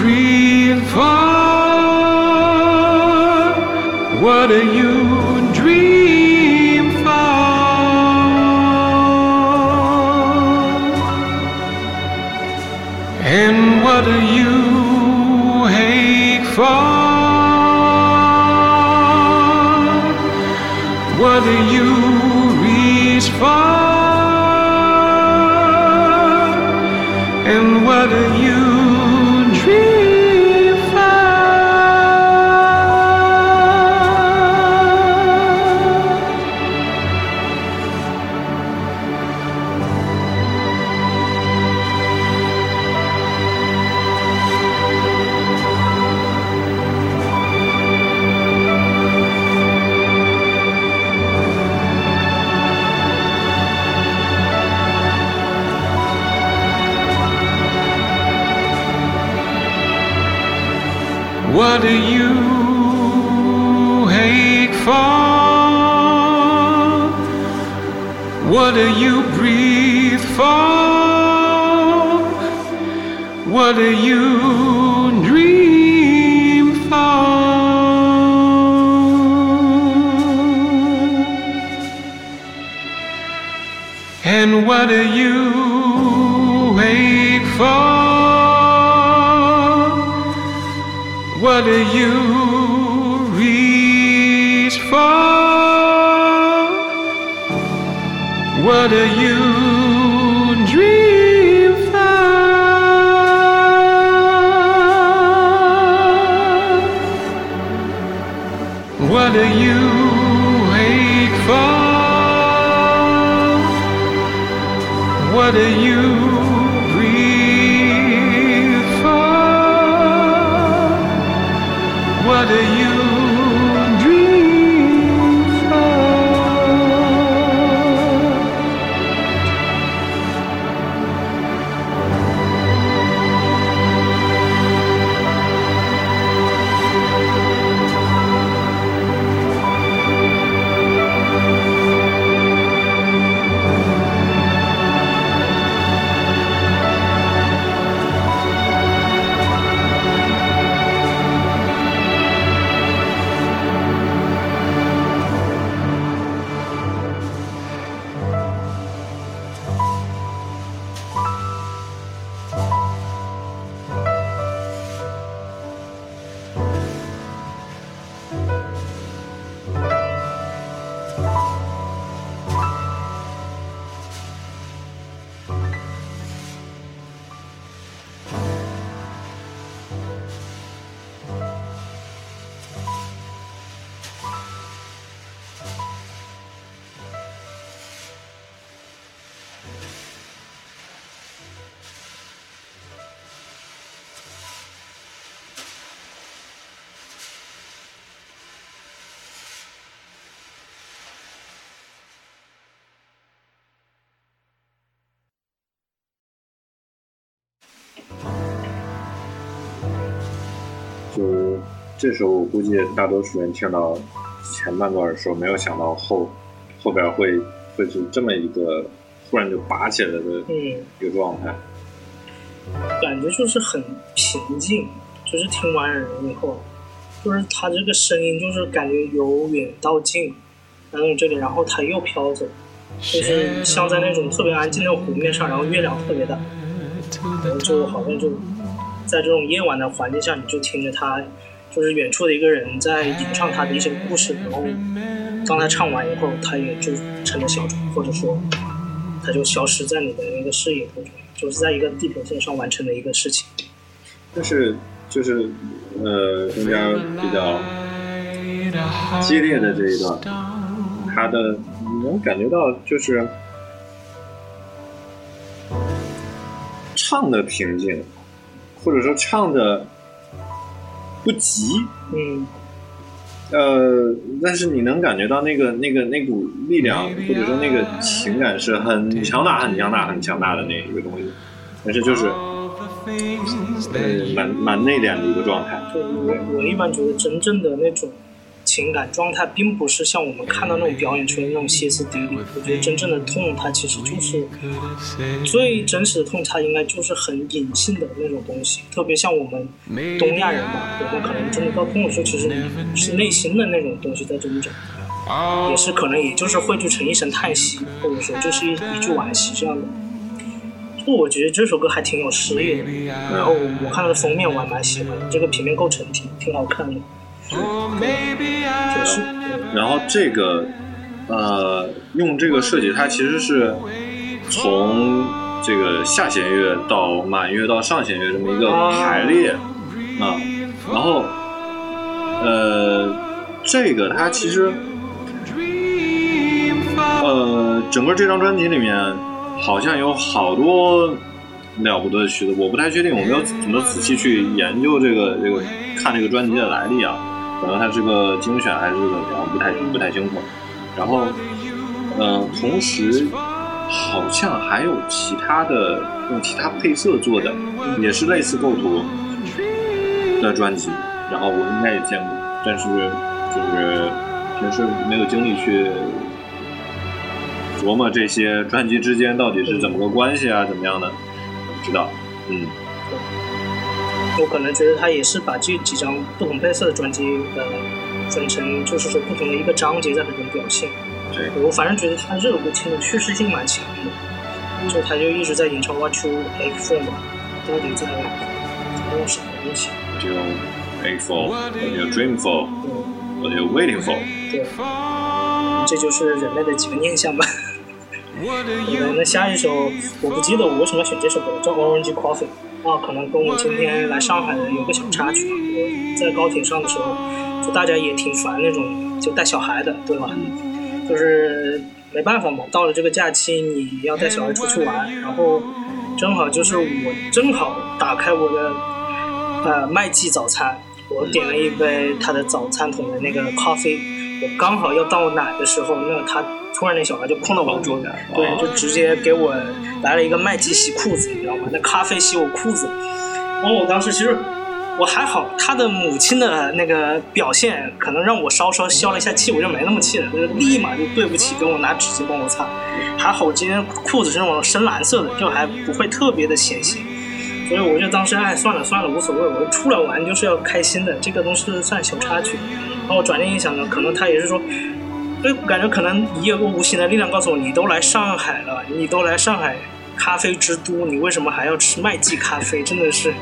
breathe for? What do you 就这首，我估计大多数人听到前半段的时候，没有想到后后边会会是这么一个突然就拔起来的嗯，一个状态。感觉就是很平静，就是听完人以后，就是他这个声音就是感觉由远到近，来到你这里，然后他又飘走，就是像在那种特别安静的湖面上，然后月亮特别大，然后就好像就在这种夜晚的环境下，你就听着他，就是远处的一个人在吟唱他的一些故事，然后当他唱完以后，他也就成了小丑，或者说他就消失在你的那个视野当中，就是在一个地平线上完成的一个事情。但是就是呃更加比较激烈的这一段，他的你能感觉到就是唱的平静，或者说唱的不急，嗯，呃，但是你能感觉到那个那个那股力量，或者说那个情感是很强大、很强大、很强大的那一个东西，但是就是呃蛮蛮内敛的一个状态。就我我一般觉得真正的那种情感状态，并不是像我们看到那种表演出来的那种歇斯底里。我觉得真正的痛，它其实就是最真实的痛，它应该就是很隐性的那种东西。特别像我们东亚人吧，我们可能真的到痛的时候，其实是内心的那种东西在挣扎，也是可能也就是汇聚成一声叹息，或者说就是一一句惋惜这样的。就我觉得这首歌还挺有诗意的，然后我看它的封面我还蛮喜欢的，这个平面构成挺挺好看的。就是然后这个呃，用这个设计，它其实是从这个下弦乐到满月到上弦乐这么一个排列啊，然后呃，这个它其实呃，整个这张专辑里面好像有好多了不得的曲子，我不太确定，我没有怎么仔细去研究这个这个看这个专辑的来历啊。可能它是个精选还是怎么样，不太不太清楚。然后，呃，同时好像还有其他的用其他配色做的，也是类似构图的专辑。然后我应该也见过，但是就是平时没有精力去琢磨这些专辑之间到底是怎么个关系啊，怎么样的，不知道。嗯，我可能觉得他也是把这几张不同配色的专辑呃分成，就是说不同的一个章节在里面表现。对，我反正觉得他这首歌听的叙事性蛮强的，就他就一直在演唱 What You Ache For 嘛，到底在在用什么东西？就 A for，或者 Dream for？What you Waiting for。对，这就是人类的几个念想吧。呃，那下一首我不记得我为什么选这首歌，叫 Orange Coffee。啊，可能跟我今天来上海的有个小插曲。我在高铁上的时候，就大家也挺烦那种就带小孩的，对吧？就是没办法嘛，到了这个假期你要带小孩出去玩，然后正好就是我正好打开我的呃麦记早餐，我点了一杯他的早餐桶的那个咖啡我刚好要倒奶的时候，那他突然那小孩就碰到我的桌子，对，就直接给我来了一个麦吉洗裤子，你知道吗？那咖啡洗我裤子，然后我当时其实我还好，他的母亲的那个表现可能让我稍稍消了一下气，我就没那么气了，就是立马就对不起，跟我拿纸巾帮我擦。还好我今天裤子是那种深蓝色的，就还不会特别的显形。所以我就当时哎算了算了无所谓，我出来玩就是要开心的，这个都是算小插曲。然后我转念一想呢，可能他也是说，就感觉可能也有个无形的力量告诉我，你都来上海了，你都来上海咖啡之都，你为什么还要吃麦记咖啡？真的是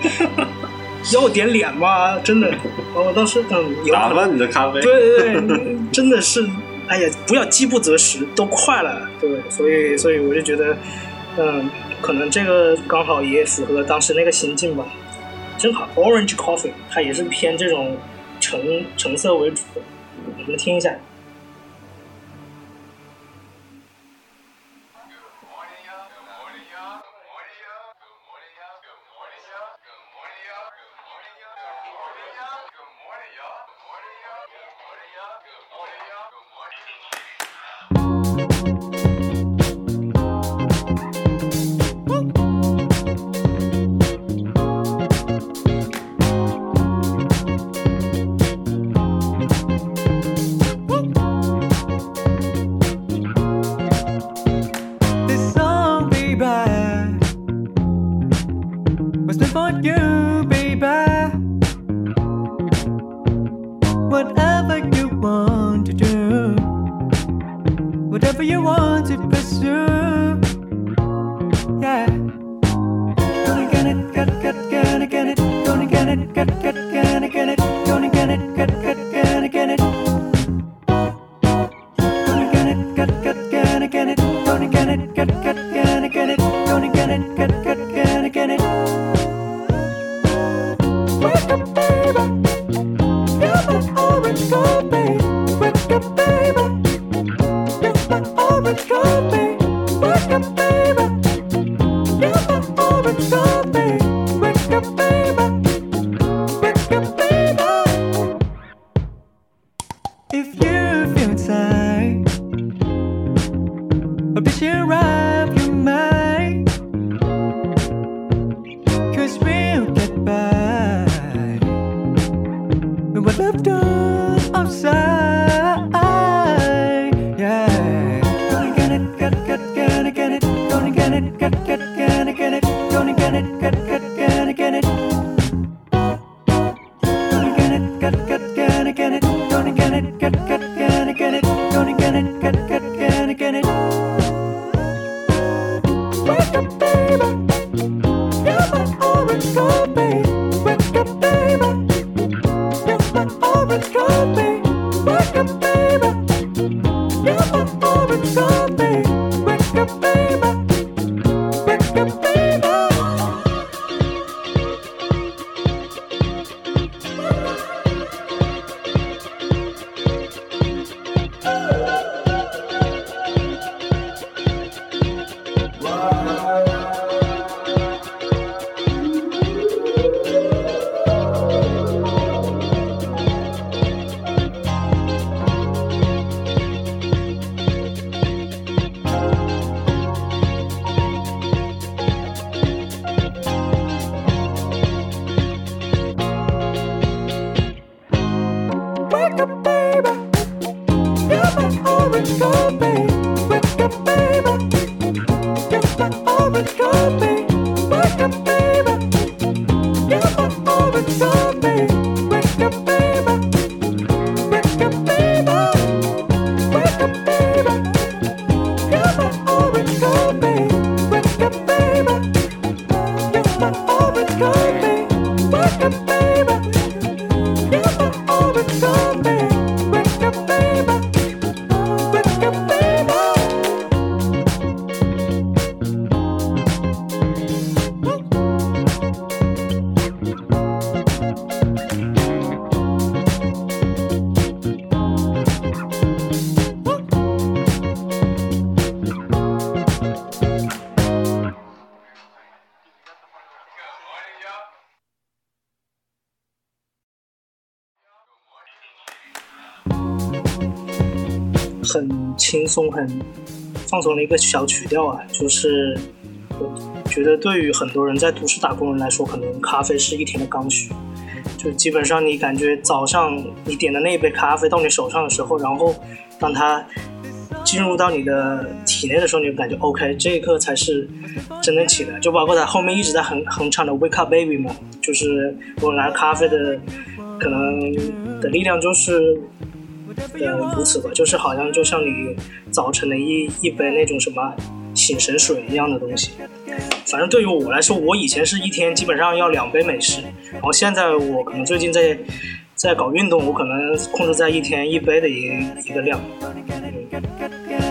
要点脸吗？真的，我当时嗯，有打翻你的咖啡。对对对，真的是，哎呀，不要饥不择食，都快了，对，所以所以我就觉得，嗯，可能这个刚好也符合当时那个心境吧。正好 Orange Coffee 它也是偏这种橙橙色为主的，我们听一下。This 松、很放松的一个小曲调啊，就是我觉得对于很多人在都市打工人来说，可能咖啡是一天的刚需。就基本上你感觉早上你点的那一杯咖啡到你手上的时候，然后当它进入到你的体内的时候，你就感觉 OK，这一刻才是真正起来。就包括他后面一直在哼哼唱的 Wake Up Baby 嘛，就是我拿咖啡的可能的力量就是呃如此吧，就是好像就像你早晨的一一杯那种什么醒神水一样的东西。反正对于我来说，我以前是一天基本上要两杯美式，然后现在我可能最近在在搞运动，我可能控制在一天一杯的一一个量。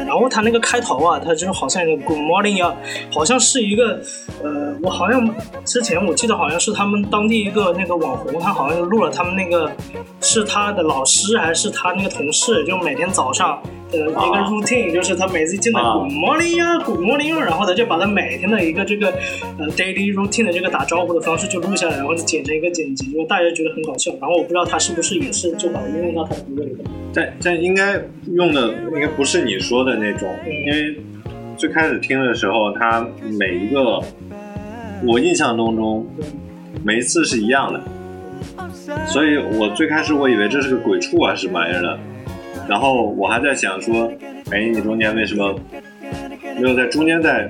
然后他那个开头啊，他就好像一个 Good morning 呀，好像是一个，呃，我好像之前我记得好像是他们当地一个那个网红，他好像录了他们那个是他的老师还是他那个同事，就每天早上呃一个 routine，就是他每次进来啊 Good morning 呀，Good morning 呀，然后他就把他每天的一个这个呃 daily routine 的这个打招呼的方式就录下来，然后就剪成一个剪辑，就大家觉得很搞笑。然后我不知道他是不是也是就把它应用到他的歌里面。但但应该用的应该不是你说的那种，因为最开始听的时候，它每一个我印象当中每一次是一样的，所以我最开始我以为这是个鬼畜啊什么玩意儿的，然后我还在想说，哎，你中间为什么没有在中间再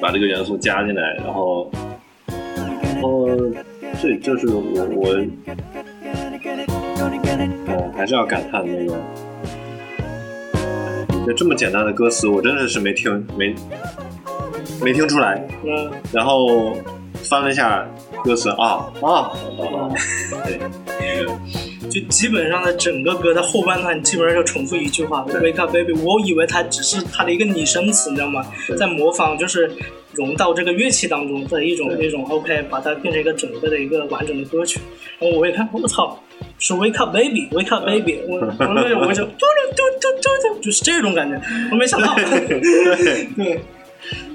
把这个元素加进来？然后，然后这就是我我。哦，还是要感叹那个，就这么简单的歌词，我真的是没听没没听出来。嗯，然后翻了一下歌词啊啊啊，对，就基本上的整个歌的后半段基本上就重复一句话 “Wake up, baby”。我以为它只是它的一个拟声词，你知道吗？在模仿，就是融到这个乐器当中的一种一种 OK，把它变成一个整个的一个完整的歌曲。然后我一看，我操！是 Wake Up Baby，Wake Up Baby，我我那我就嘟噜嘟嘟嘟嘟，就是这种感觉，我没想到。对，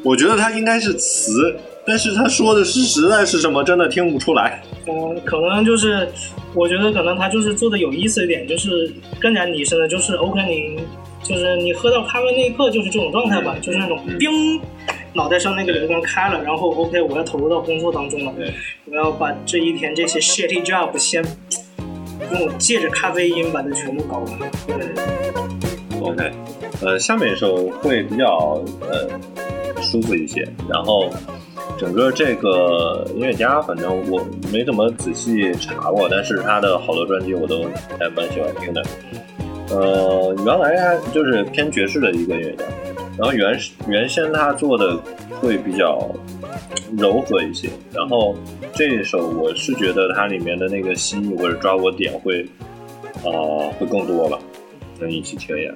我觉得他应该是词，但是他说的是实在是什么，真的听不出来。嗯，可能就是，我觉得可能他就是做的有意思一点，就是更加拟声的，就是 OK，你就是你喝到咖啡那一刻就是这种状态吧，就是那种叮，脑袋上那个流光开了，然后 OK，我要投入到工作当中了，我要把这一天这些 shitty job 先用借着咖啡因把它全部搞完。对 OK，呃，下面一首会比较呃舒服一些，然后整个这个音乐家，反正我没怎么仔细查过，但是他的好多专辑我都还蛮喜欢听的。呃，原来他就是偏爵士的一个音乐家，然后原原先他做的会比较柔和一些，然后这一首我是觉得它里面的那个细腻或者抓握点会，呃，会更多吧，能一起听一下。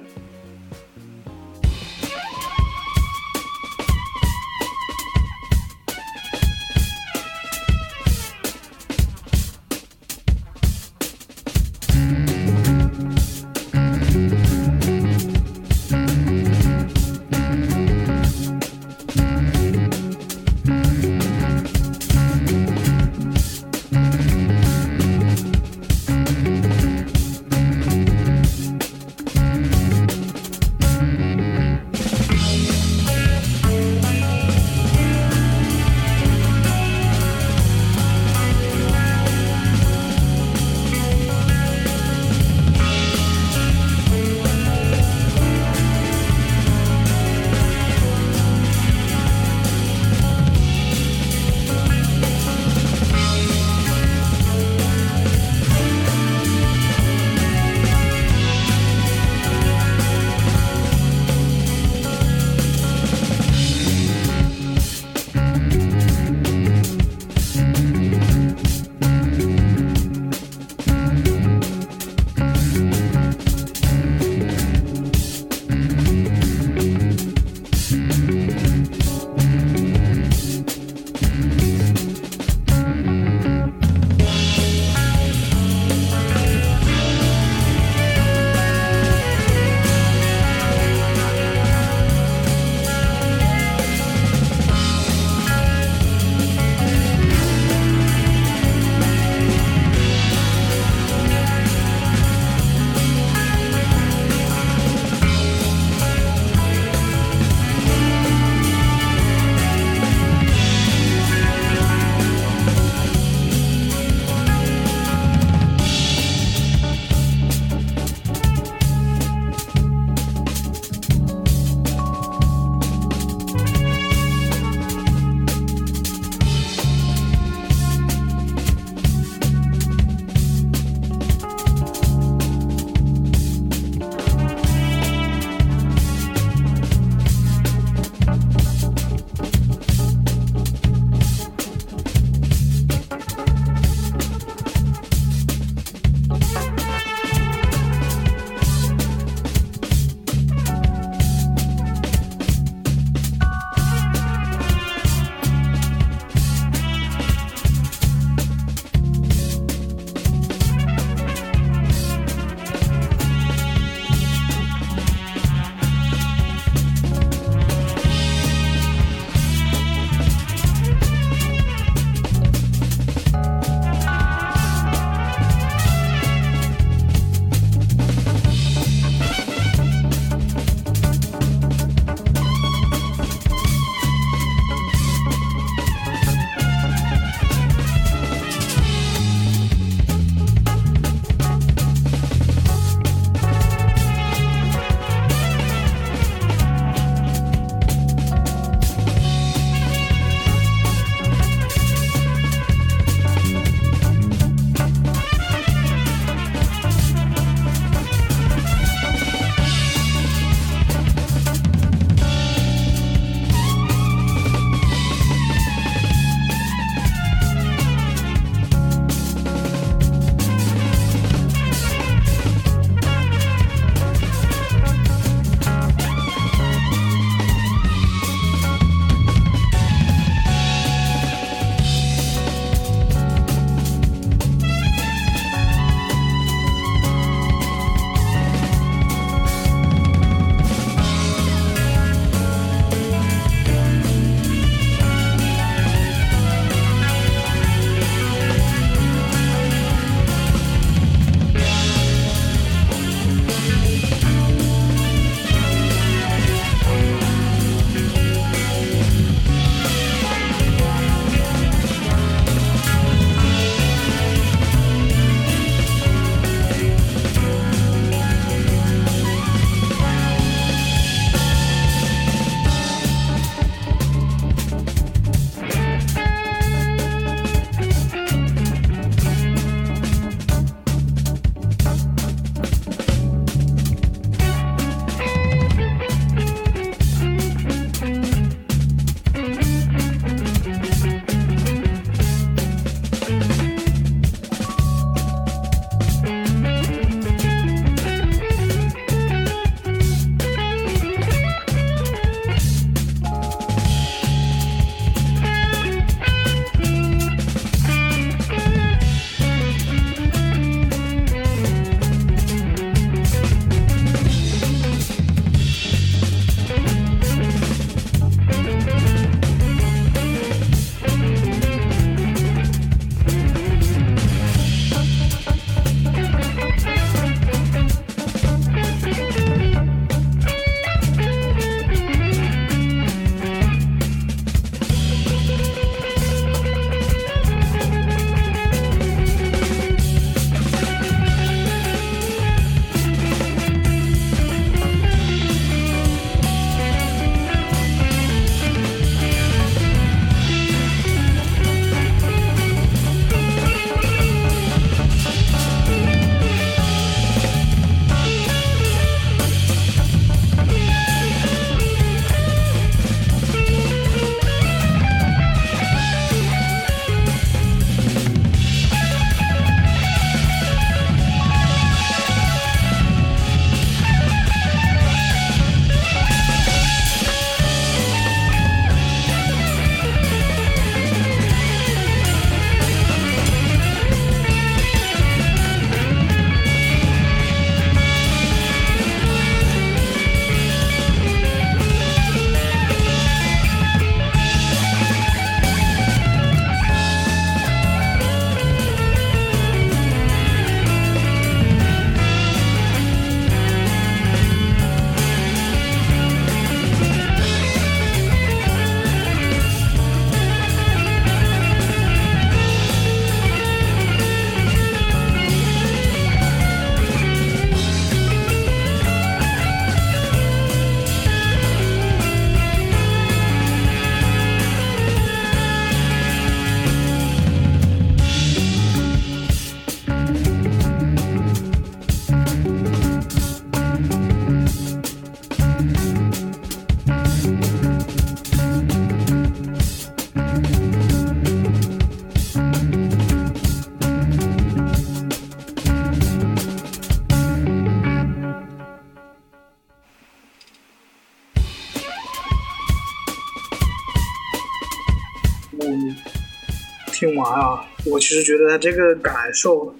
我其实觉得他这个感受，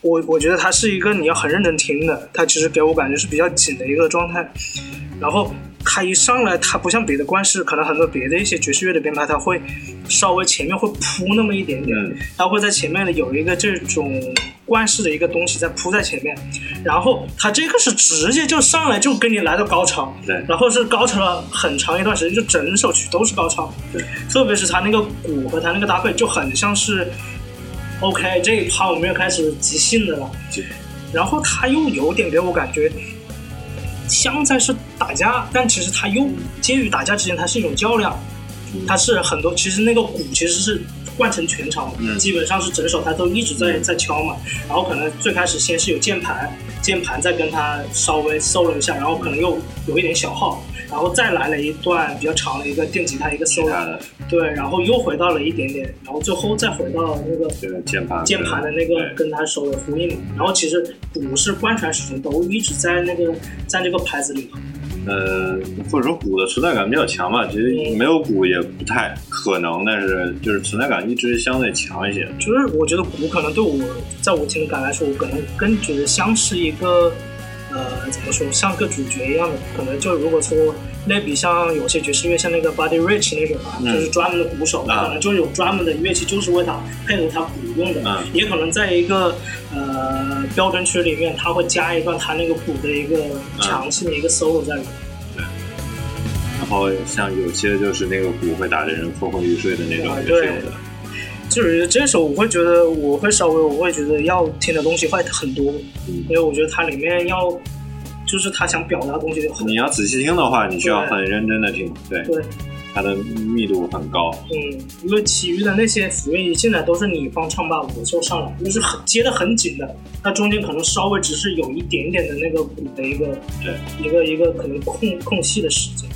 我我觉得他是一个你要很认真听的，他其实给我感觉是比较紧的一个状态。然后他一上来，他不像别的冠式，可能很多别的一些爵士乐的编排，他会稍微前面会铺那么一点点，他会在前面有一个这种冠式的一个东西在铺在前面，然后他这个是直接就上来就跟你来到高潮，对。然后是高潮了很长一段时间，就整首曲都是高潮，对，特别是他那个鼓和他那个搭配就很像是，OK 这一趴我们又开始即兴的了，然后他又有点给我感觉像在是打架，但其实他又介于打架之间，它是一种较量，它是很多其实那个鼓其实是贯穿全场，嗯。基本上是整首他都一直在在敲嘛，然后可能最开始先是有键盘，键盘再跟他稍微 solo 一下，然后可能又有一点小号，然后再来了一段比较长的一个电吉他一个 solo，对，然后又回到了一点点，然后最后再回到那个键盘键盘的那个跟他手的呼应，然后其实鼓是贯穿始终都一直在那个在那个拍子里头。呃，或者说鼓的存在感比较强吧，其实没有鼓也不太可能，但是就是存在感一直相对强一些。就是我觉得鼓可能对我，在我情感来说，我可能更觉得像是一个，呃，怎么说，像个主角一样的。可能就如果说类比像有些爵士乐，像那个 Buddy Rich 那种啊，嗯就是专门的鼓手，啊可能就有专门的乐器，就是为他配合他鼓用的。嗯也可能在一个呃标准曲里面，他会加一段他那个鼓的一个强性的一个 solo 在里面。对然后像有些就是那个鼓会打的人昏昏欲睡的那种，也是对。有的。就是这首我会觉得，我会稍微我会觉得要听的东西会很多，因为我觉得它里面要就是他想表达的东西很你要仔细听的话，你需要很认真的听，对，对，它的密度很高。嗯，因为其余的那些辅音现在都是你方唱罢我就上来，就是很接的很紧的，它中间可能稍微只是有一点点的那个鼓的一个对一个一个可能空空隙的时间。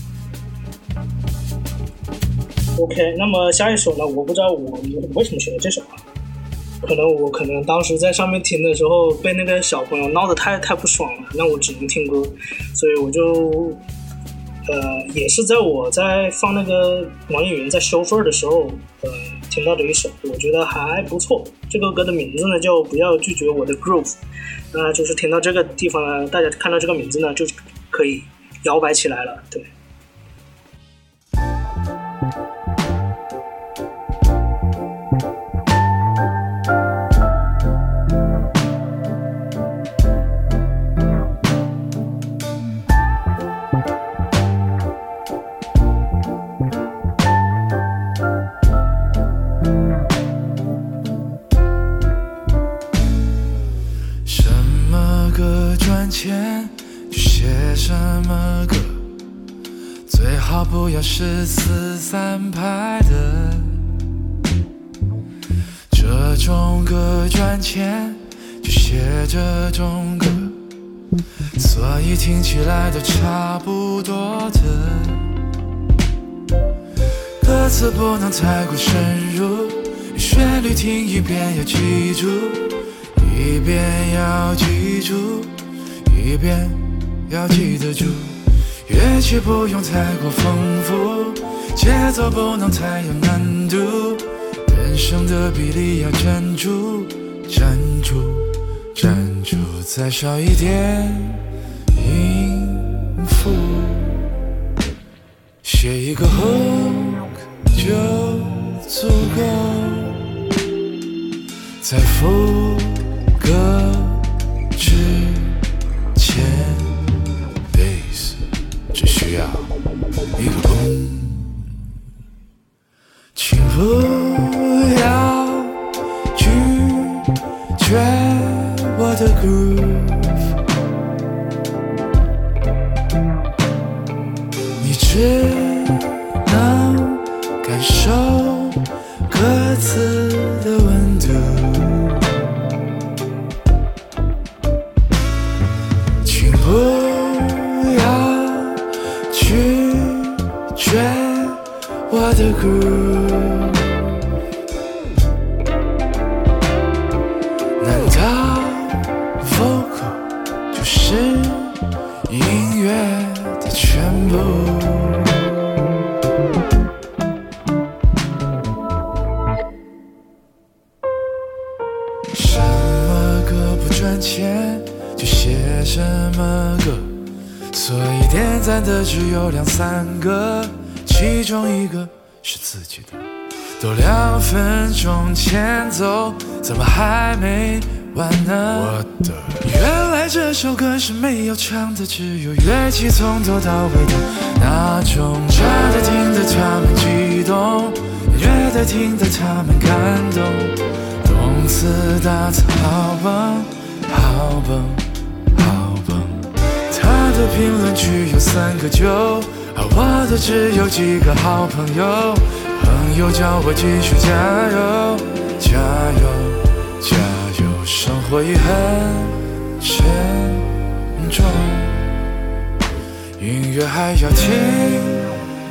OK，那么下一首呢？我不知道我我为什么选的这首啊？可能我可能当时在上面听的时候被那个小朋友闹得太太不爽了，那我只能听歌，所以我就呃也是在我在放那个网易云在收费的时候，呃听到的一首，我觉得还不错。这个歌的名字呢叫不要拒绝我的 groove，那就是听到这个地方呢，大家看到这个名字呢，就可以摇摆起来了，对。好不要是四三拍的。这种歌赚钱就写这种歌，所以听起来都差不多的。歌词不能太过深入，旋律听一遍要记住。一遍要记住，一遍要记得住。乐器不用太过丰富，节奏不能太有难度，人生的比例要站住，站住，站住，再少一点音符，写一个 hook 就足够，在副歌之要一个 boom，请不要拒绝我的 groove，你只能感受歌词前走，怎么还没完呢？我的，原来这首歌是没有唱的，只有乐器从头到尾的那种，真的听得他们激动，乐的听得他们感动。动次打次好棒，好棒，好棒。他的评论区有三个九，而我的只有几个好朋友。朋友叫我继续加油，加油，加油！生活已很沉重，音乐还要听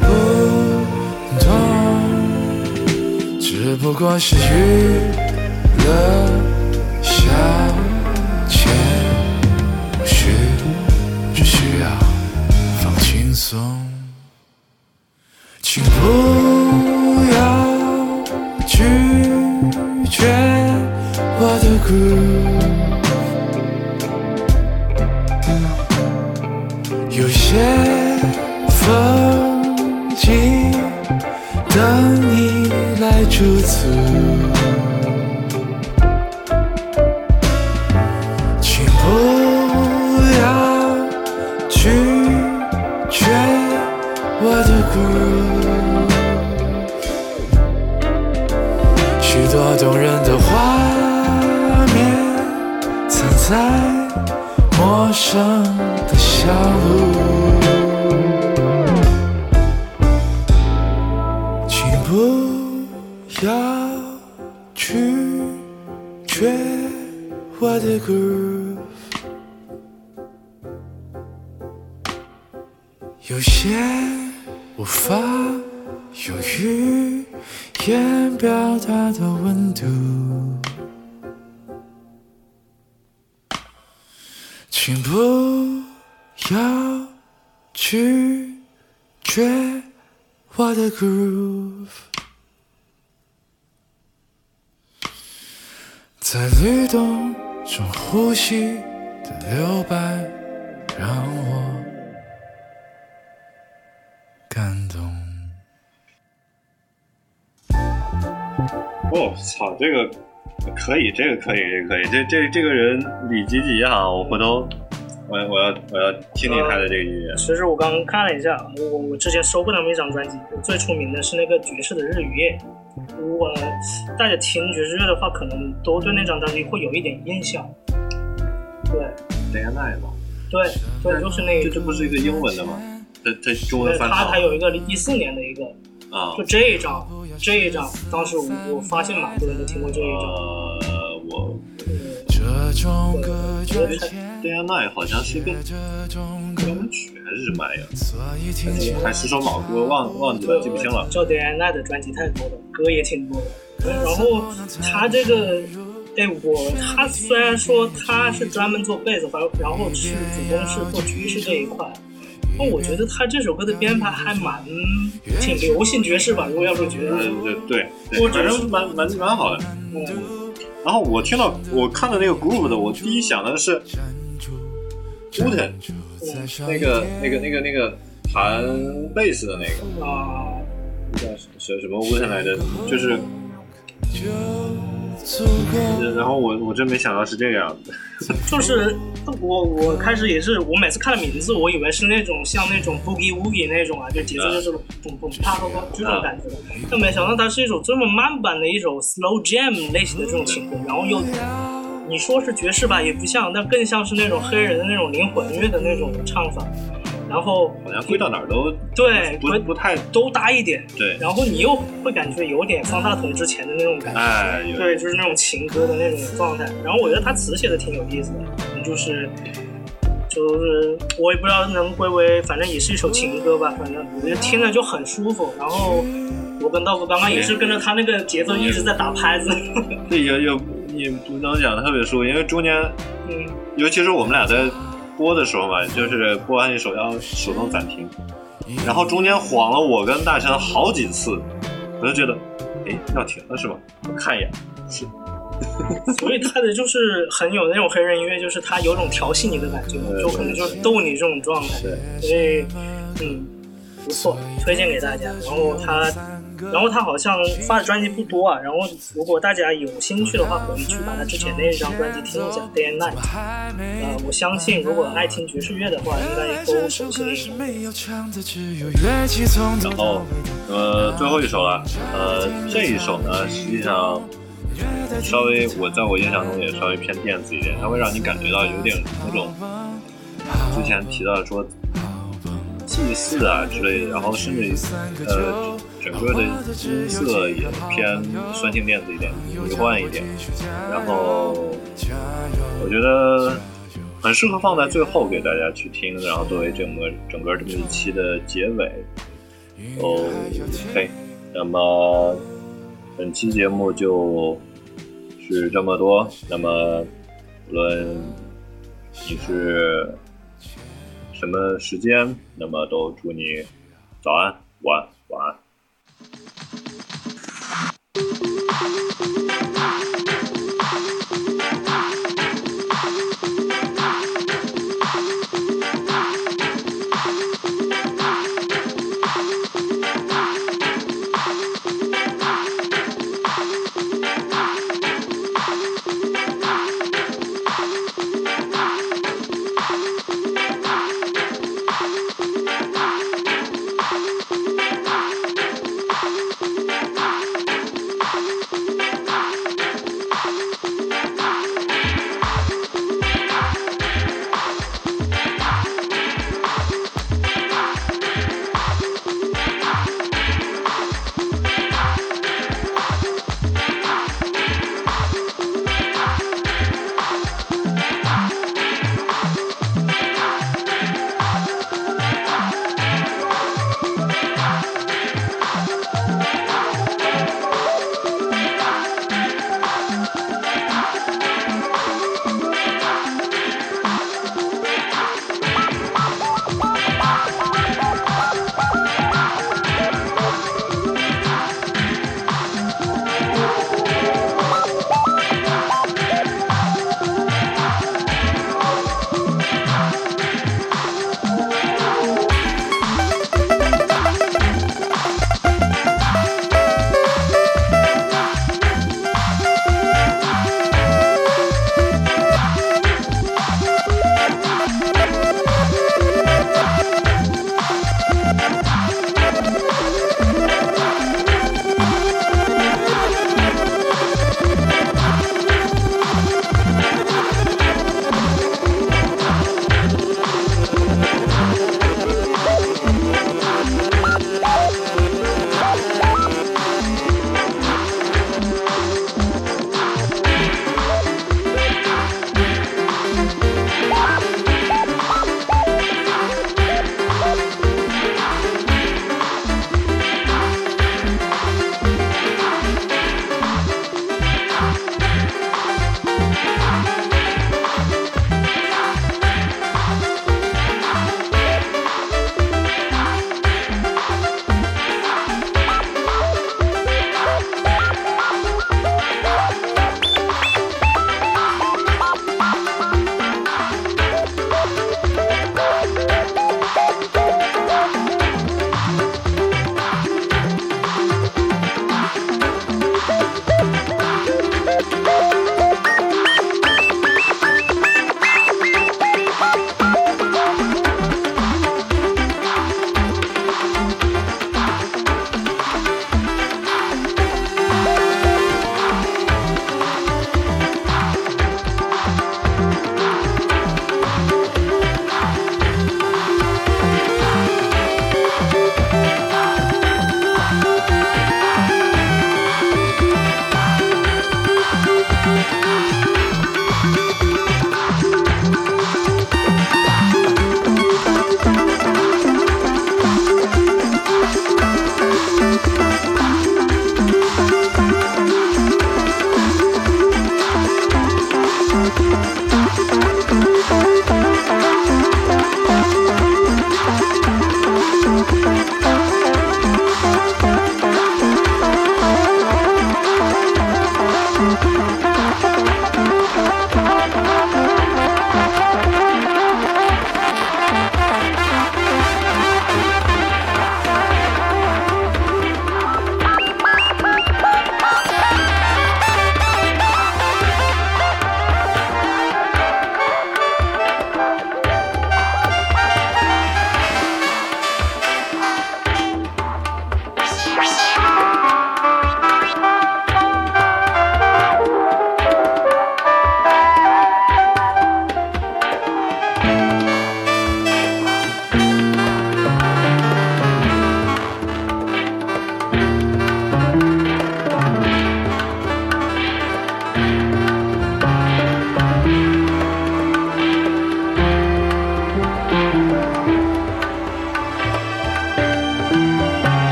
不懂，只不过是娱乐消遣，哦，操，这个可以，这个可以，这个可以，这这这个人李吉吉哈，我回头我我要我要听听他的这个音乐。其实我刚刚看了一下，我我之前收过他们一张专辑，最出名的是那个爵士的日与夜。如果大家听爵士乐的话，可能都对那张专辑会有一点印象。对，Day and Night 嘛，对对，就是那个。这这不是一个英文的吗？它它中文，翻唱他还有一个一四年的一个，啊就这一张，这一张，当时我我发现蛮多人都听过这一张。呃，我这种歌就 Day and Night 好像是一个歌曲还是什么玩意儿？所以听起还是首老歌，忘忘记了，记不清了。叫 Day and Night 的专辑太多了，歌也挺多的。然后他这个，哎，我他虽然说他是专门做贝斯，反然后是主攻是做爵士这一块，那我觉得他这首歌的编排还蛮挺流行爵士吧，如果要说爵士，嗯，对对对，或者是反正蛮蛮蛮好的。嗯，然后我听到我看到那个 groove 的，我第一想的是 Wooten，那个那个那个那个弹贝斯的那个啊，叫什什么 Wooten 来着？就是，然后我我真没想到是这个样子。就是我我开始也是，我每次看了名字，我以为是那种像那种 boogie woogie 那种啊，就节奏就是咚咚啪啪啪这种感觉的，但没想到它是一首这么慢版的一首 slow jam 类型的这种情歌，然后又你说是爵士吧，也不像，但更像是那种黑人的那种灵魂乐的那种唱法，然后好像归到哪儿都对不不太都搭一点，对，然后你又会感觉有点方大同之前的那种感觉，哎，对，就是那种情歌的那种状态。然后我觉得他词写的挺有意思的，就是就是我也不知道能归为，反正也是一首情歌吧，反正我觉得听着就很舒服。然后我跟道哥刚刚也是跟着他那个节奏一直在打拍子，对也也你不能讲的特别舒服，因为中间，嗯，尤其是我们俩在播的时候嘛，就是播完一首要手动暂停，然后中间晃了我跟大神好几次，我就觉得，哎，要停了是吧？我看一眼，是 所以他的就是很有那种黑人音乐，就是他有种调戏你的感觉，就可能就是逗你这种状态。对，所以嗯，不错，推荐给大家。然后他，然后他好像发的专辑不多啊。然后如果大家有兴趣的话，可以去把他之前那一张专辑听一下《Day and Night》。呃，我相信如果爱听爵士乐的话，应该都熟悉。然后，呃，最后一首了，呃，这一首呢，实际上稍微我在我印象中也稍微偏电子一点，它会让你感觉到有点那种之前提到说祭祀啊之类的，然后甚至呃整个的音色也偏酸性电子一点，迷幻一点，然后我觉得很适合放在最后给大家去听，然后作为整个整个这么一期的结尾。OK，那么本期节目就是这么多。那么无论你是什么时间，那么都祝你早安、午安、晚安。